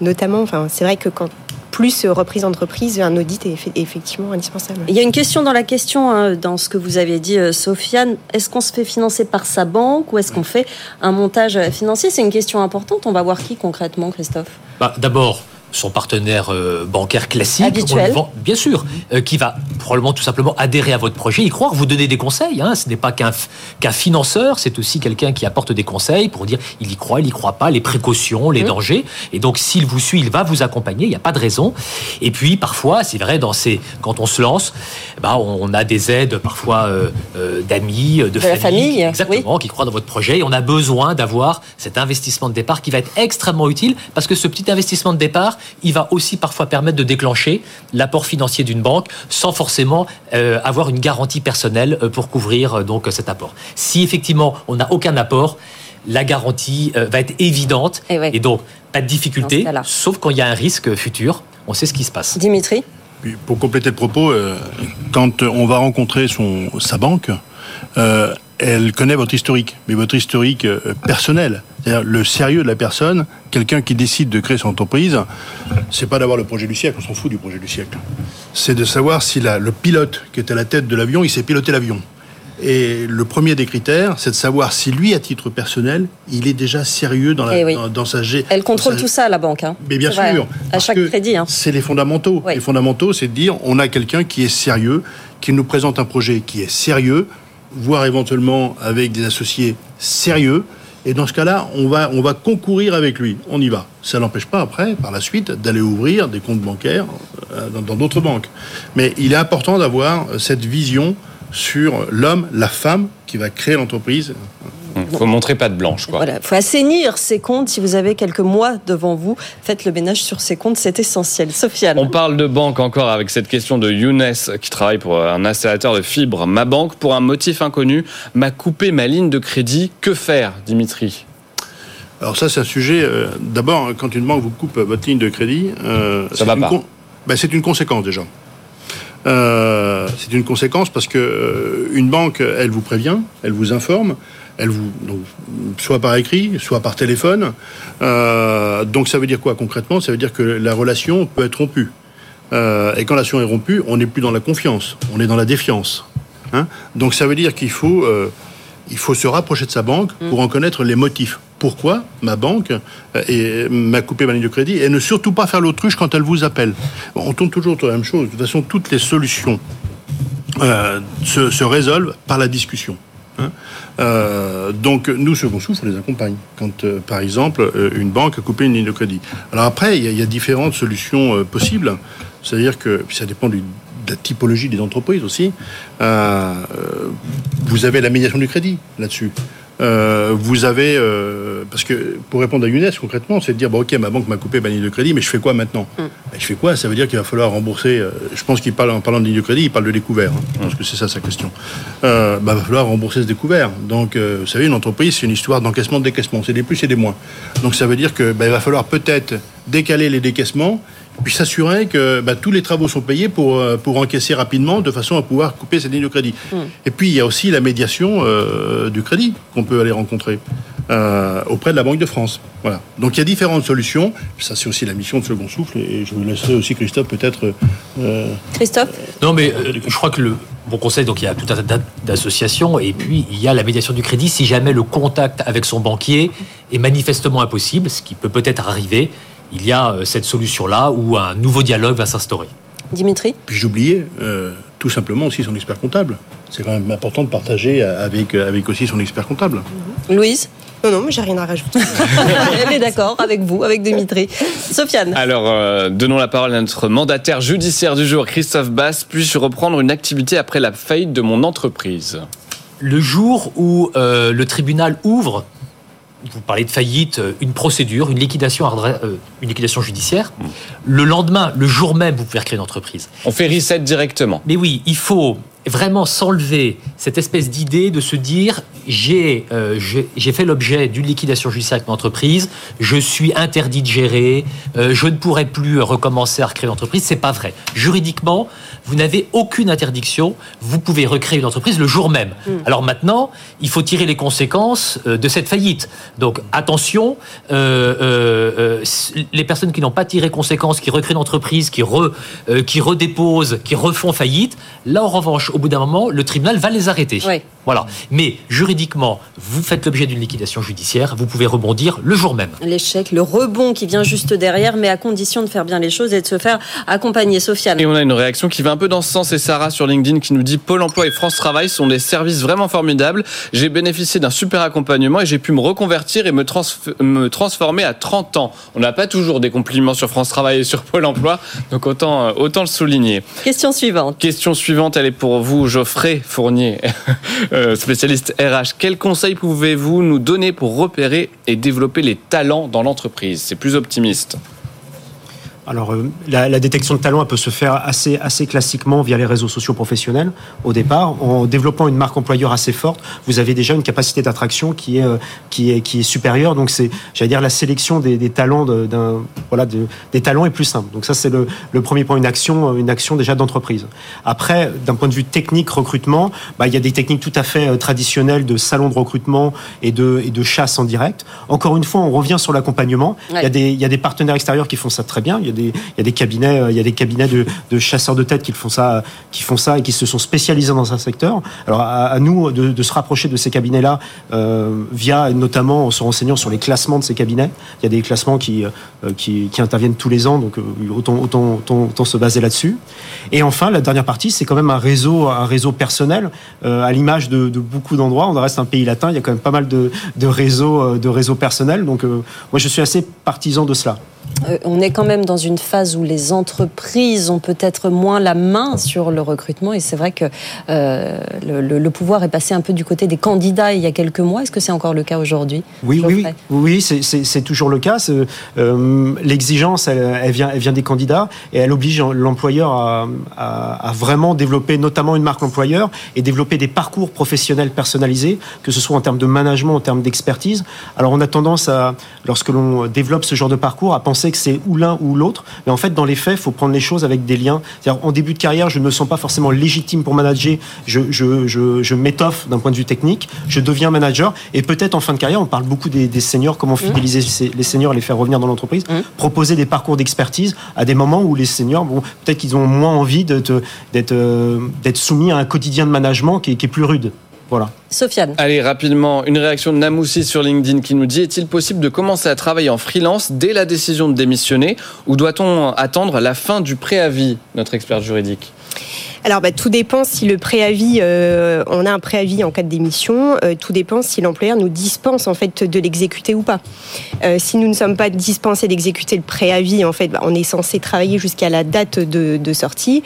notamment. Enfin, c'est vrai que quand plus reprise d'entreprise, un audit est effe- effectivement indispensable. Il y a une question dans la question, hein, dans ce que vous avez dit, euh, Sofiane. Est-ce qu'on se fait financer par sa banque ou est-ce qu'on fait un montage financier? C'est une question importante. On va voir qui concrètement, Christophe? Bah, D'abord, son partenaire euh, bancaire classique, Habituel. vend- bien sûr, euh, qui va probablement tout simplement adhérer à votre projet, y croire, vous donner des conseils. Hein, ce n'est pas qu'un qu'un financeur, c'est aussi quelqu'un qui apporte des conseils pour dire il y croit, il y croit pas, les précautions, les dangers. Et donc, s'il vous suit, il va vous accompagner. Il n'y a pas de raison. Et puis, parfois, c'est vrai, dans ces, quand on se lance, bah, on on a des aides parfois euh, euh, d'amis, de, De la famille, exactement, qui croient dans votre projet. Et on a besoin d'avoir cet investissement de départ qui va être extrêmement utile parce que ce petit investissement de départ, il va aussi parfois permettre de déclencher l'apport financier d'une banque sans forcément euh, avoir une garantie personnelle euh, pour couvrir euh, donc cet apport. Si effectivement on n'a aucun apport, la garantie euh, va être évidente Eh ouais. et donc pas de difficulté, sauf quand il y a un risque futur. On sait ce qui se passe. Dimitri Puis, pour compléter le propos, euh, quand on va rencontrer son, sa banque, euh, elle connaît votre historique, mais votre historique euh, personnel, c'est-à-dire le sérieux de la personne. Quelqu'un qui décide de créer son entreprise, c'est pas d'avoir le projet du siècle, on s'en fout du projet du siècle. C'est de savoir si la- le pilote qui est à la tête de l'avion, il sait piloter l'avion. Et le premier des critères, c'est de savoir si lui, à titre personnel, il est déjà sérieux dans, la, Eh oui. dans, dans sa gé- Elle contrôle sa- tout ça, la banque. hein. mais bien vrai, sûr. hein. À chaque que crédit. hein. C'est les fondamentaux. Oui. Les fondamentaux, c'est de dire on a quelqu'un qui est sérieux, qui nous présente un projet qui est sérieux, voire éventuellement avec des associés sérieux. Et dans ce cas-là, on va, on va concourir avec lui. On y va. Ça n'empêche pas après, par la suite, d'aller ouvrir des comptes bancaires euh, dans d'autres banques. Mais il est important d'avoir euh, cette vision sur l'homme, la femme qui va créer l'entreprise. Il faut montrer pas de blanche, quoi. Voilà, faut assainir ses comptes. Si vous avez quelques mois devant vous, faites le ménage sur ses comptes, c'est essentiel. Sofiane. On parle de banque encore avec cette question de Younes qui travaille pour un installateur de fibres. Ma banque, pour un motif inconnu, m'a coupé ma ligne de crédit. Que faire, Dimitri? Alors ça, c'est un sujet. euh, D'abord, quand une banque vous coupe votre ligne de crédit, euh, Ça c'est va une pas. con- ben, c'est une conséquence déjà. Euh, c'est une conséquence parce que euh, une banque, elle vous prévient, elle vous informe, elle vous donc, soit par écrit, soit par téléphone. Euh, donc ça veut dire quoi concrètement? Ça veut dire que la relation peut être rompue. Euh, et quand la relation est rompue, on n'est plus dans la confiance, on est dans la défiance. Hein? Donc ça veut dire qu'il faut, euh, il faut se rapprocher de sa banque pour en connaître les motifs. Pourquoi ma banque m'a coupé ma ligne de crédit et ne surtout pas faire l'autruche quand elle vous appelle? Bon, on tourne toujours autour de la même chose. De toute façon, toutes les solutions euh, se, se résolvent par la discussion. Euh, donc nous, Second Souffle, on les accompagne. Quand, euh, par exemple, euh, une banque a coupé une ligne de crédit. Alors après, il y, a- différentes solutions possibles. C'est-à-dire que puis ça dépend de la typologie des entreprises aussi. Vous avez la médiation du crédit là-dessus. Euh, vous avez euh, parce que pour répondre à Younes concrètement, c'est de dire bon ok ma banque m'a coupé ma ligne de crédit, mais je fais quoi maintenant Ben, Je fais quoi Ça veut dire qu'il va falloir rembourser. euh, je pense qu'il parle en parlant de ligne de crédit, il parle de découvert. hein. Je pense que c'est ça sa question. Bah, va falloir rembourser ce découvert. Donc vous savez une entreprise c'est une histoire d'encaissement de décaissement, c'est des plus et des moins. Donc ça veut dire que bah, il va falloir peut-être décaler les décaissements puis s'assurer que bah, tous les travaux sont payés pour, euh, pour encaisser rapidement de façon à pouvoir couper cette ligne de crédit. Et puis il y a aussi la médiation euh, du crédit qu'on peut aller rencontrer euh, auprès de la Banque de France. Voilà. Donc il y a différentes solutions. Ça c'est aussi la mission de Second Souffle et je vous laisserai aussi Christophe peut-être. euh, Christophe Non, mais euh, je crois que le bon conseil, donc il y a tout un tas d'associations, et puis il y a la médiation du crédit si jamais le contact avec son banquier est manifestement impossible, ce qui peut peut-être arriver. Il y a euh, cette solution-là où un nouveau dialogue va s'instaurer. Dimitri? Puis j'oubliais euh, tout simplement aussi son expert comptable. C'est quand même important de partager avec, avec aussi son expert comptable. Louise? Non, non, mais j'ai rien à rajouter. Elle est d'accord avec vous, avec Dimitri. Sofiane? Alors, euh, donnons la parole à notre mandataire judiciaire du jour, Christophe Bass. Puis-je reprendre une activité après la faillite de mon entreprise? Le jour où euh, le tribunal ouvre, vous parlez de faillite, euh, une procédure, une liquidation, euh, une liquidation judiciaire, le lendemain, le jour même, vous pouvez recréer une entreprise. On fait reset directement. Mais oui, il faut vraiment s'enlever cette espèce d'idée de se dire j'ai euh, j'ai fait l'objet d'une liquidation judiciaire avec mon entreprise, je suis interdit de gérer, euh, je ne pourrai plus recommencer à recréer une entreprise. C'est pas vrai. Juridiquement, vous n'avez aucune interdiction. Vous pouvez recréer une entreprise le jour même. Alors maintenant, il faut tirer les conséquences euh, de cette faillite. Donc attention, euh, les personnes qui n'ont pas tiré conséquences, qui recréent une entreprise, qui, re, qui redéposent, qui refont faillite, là en revanche, au bout d'un moment, le tribunal va les arrêter. Voilà. Mais juridiquement, vous faites l'objet d'une liquidation judiciaire, vous pouvez rebondir le jour même. L'échec, le rebond qui vient juste derrière, mais à condition de faire bien les choses et de se faire accompagner. Sofiane Et on a une réaction qui va un peu dans ce sens. Et Sarah sur LinkedIn qui nous dit Pôle emploi et France Travail sont des services vraiment formidables. J'ai bénéficié d'un super accompagnement et j'ai pu me reconvertir et me, transf- me transformer à 30 ans. On n'a pas toujours des compliments sur France Travail et sur Pôle emploi, donc autant, euh, autant le souligner. Question suivante. Question suivante, elle est pour vous, Geoffrey Fournier, euh, spécialiste RH. Quels conseils pouvez-vous nous donner pour repérer et développer les talents dans l'entreprise? C'est plus optimiste. Alors, euh, la, la détection de talent, elle peut se faire assez, assez classiquement via les réseaux sociaux professionnels au départ. En développant une marque employeur assez forte, vous avez déjà une capacité d'attraction qui est, euh, qui est, qui est supérieure. Donc, c'est, j'allais dire, la sélection des, des talents de- d'un, voilà, de- des talents est plus simple. Donc, ça, c'est le, le premier point, une action, une action déjà d'entreprise. Après, d'un point de vue technique, recrutement, bah, il y a des techniques tout à fait euh, traditionnelles de salon de recrutement et de, et de chasse en direct. Encore une fois, on revient sur l'accompagnement. Il y a des, il y a des partenaires extérieurs qui font ça très bien. Il y a il y a des cabinets, euh, il y a des cabinets de, chasseurs de tête qui font ça, qui font ça et qui se sont spécialisés dans un secteur. Alors à, nous de, se rapprocher de ces cabinets-là euh, via notamment en se renseignant sur les classements de ces cabinets. Il y a des classements qui euh, interviennent tous les ans, donc autant se baser là-dessus. Et enfin, la dernière partie, c'est quand même un réseau personnel à l'image de, beaucoup d'endroits. On reste un pays latin, il y a quand même pas mal de, réseaux personnels. Donc moi, je suis assez partisan de cela. Euh, on est quand même dans une phase où les entreprises ont peut-être moins la main sur le recrutement et c'est vrai que euh, le, le- le pouvoir est passé un peu du côté des candidats il y a quelques mois. Est-ce que c'est encore le cas aujourd'hui Oui, oui, oui, c'est- toujours le cas. Euh, L'exigence, elle, elle vient, elle vient des candidats et elle oblige l'employeur à, à- à vraiment développer notamment une marque employeur et développer des parcours professionnels personnalisés, que ce soit en termes de management, en termes d'expertise. Alors on a tendance à, lorsque l'on développe ce genre de parcours, à penser penser que c'est ou l'un ou l'autre. Mais en fait, dans les faits, il faut prendre les choses avec des liens. C'est-à-dire, en début de carrière, je ne me sens pas forcément légitime pour manager. Je, je, je, je m'étoffe d'un point de vue technique. Je deviens manager. Et peut-être en fin de carrière, on parle beaucoup des, des seniors, comment fidéliser ces- les seniors, les faire revenir dans l'entreprise. Proposer des parcours d'expertise à des moments où les seniors, bon, peut-être qu'ils ont moins envie d'être euh, d'être soumis à un quotidien de management qui est, qui est plus rude. Voilà. Sofiane. Allez, rapidement, une réaction de Namoussi sur LinkedIn qui nous dit Est-il possible de commencer à travailler en freelance dès la décision de démissionner ou doit-on attendre la fin du préavis, notre expert juridique? Alors, bah, tout dépend si le préavis, euh, on a un préavis en cas de démission. euh, tout dépend si l'employeur nous dispense en fait de l'exécuter ou pas. Euh, si nous ne sommes pas dispensés d'exécuter le préavis, en fait, bah, on est censé travailler jusqu'à la date de, sortie.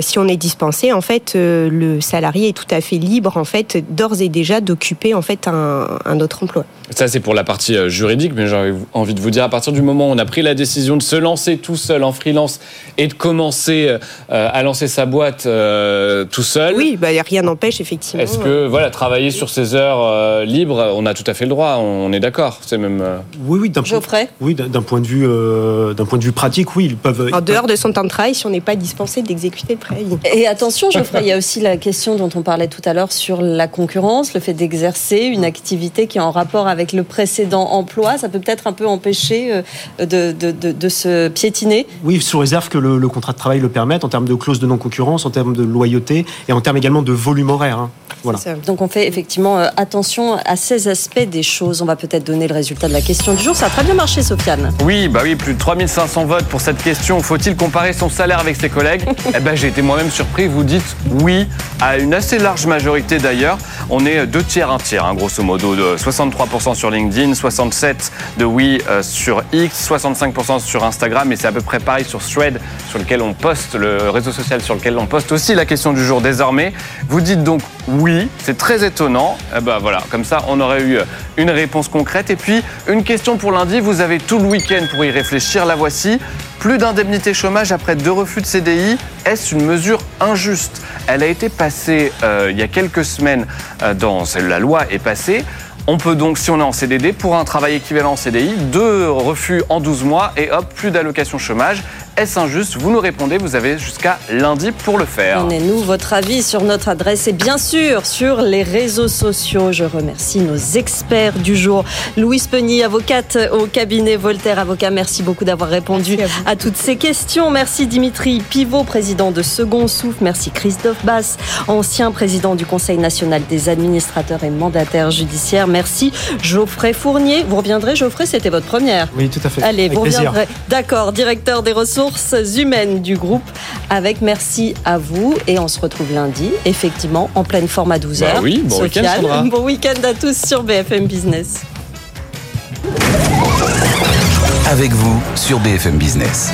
Si on est dispensé, en fait, le salarié est tout à fait libre, en fait, d'ores et déjà d'occuper en fait un, un autre emploi. Ça, c'est pour la partie juridique, mais j'ai envie de vous dire, à partir du moment où on a pris la décision de se lancer tout seul en freelance et de commencer à lancer sa boîte euh, tout seul, Oui, bah, rien n'empêche effectivement. est-ce que voilà, travailler sur ses heures euh, libres, on a tout à fait le droit, on est d'accord C'est même. euh, Oui, oui, d'un point, Geoffrey oui, d'un d'un point de vue, euh, d'un point de vue pratique, oui, ils peuvent. en dehors de son temps de travail, si on n'est pas dispensé d'exécuter le préavis. Et attention, Geoffrey, il y a aussi la question dont on parlait tout à l'heure sur la concurrence, le fait d'exercer une activité qui est en rapport avec le précédent emploi. Ça peut peut-être un peu empêcher euh, de, de, de, de se piétiner. Oui, sous réserve que le, le contrat de travail le permette, en termes de clause de non-concurrence, en termes de loyauté et en termes également de volume horaire. hein. Voilà. Donc on fait effectivement euh, attention à ces aspects des choses. On va peut-être donner le résultat de la question du jour. Ça a très bien marché, Sofiane. Oui, bah oui, plus de 3500 votes pour cette question. Faut-il comparer son salaire avec ses collègues Eh ben, j'ai été moi-même surpris. Vous dites oui à une assez large majorité d'ailleurs. On est deux tiers, un tiers, hein, grosso modo, de 63% sur LinkedIn, 67% de oui euh, sur X, 65% sur Instagram, et c'est à peu près pareil sur Thread, sur lequel on poste, le réseau social sur lequel on poste aussi la question du jour désormais. Vous dites donc oui, c'est très étonnant. Eh ben voilà, comme ça, on aurait eu une réponse concrète. Et puis, une question pour lundi. Vous avez tout le week-end pour y réfléchir. La voici. Plus d'indemnité chômage après deux refus de CDI. Est-ce une mesure injuste? Elle a été passée euh, il y a quelques semaines euh, dans la loi est passée. On peut donc, si on est en CDD, pour un travail équivalent en CDI, deux refus en 12 mois et hop, plus d'allocation chômage. Est-ce injuste Vous nous répondez, vous avez jusqu'à lundi pour le faire. Donnez-nous votre avis sur notre adresse et bien sûr sur les réseaux sociaux. Je remercie nos experts du jour. Louise Penny, avocate au cabinet Voltaire Avocat. Merci beaucoup d'avoir répondu à à, toutes ces questions. Merci Dimitri Pivot, président de Second Souffle. Merci Christophe Bass, ancien président du Conseil national des administrateurs et mandataires judiciaires. Merci Geoffrey Fournier. Vous reviendrez, Geoffrey, c'était votre première. Oui, tout à fait. Allez, Avec vous plaisir. reviendrez. D'accord, directeur des ressources humaines du groupe. Avec merci à vous. Et on se retrouve lundi, effectivement, en pleine forme à 12h. Bah oui, bon week-end. Bon week-end à tous sur BFM Business. Avec vous sur BFM Business.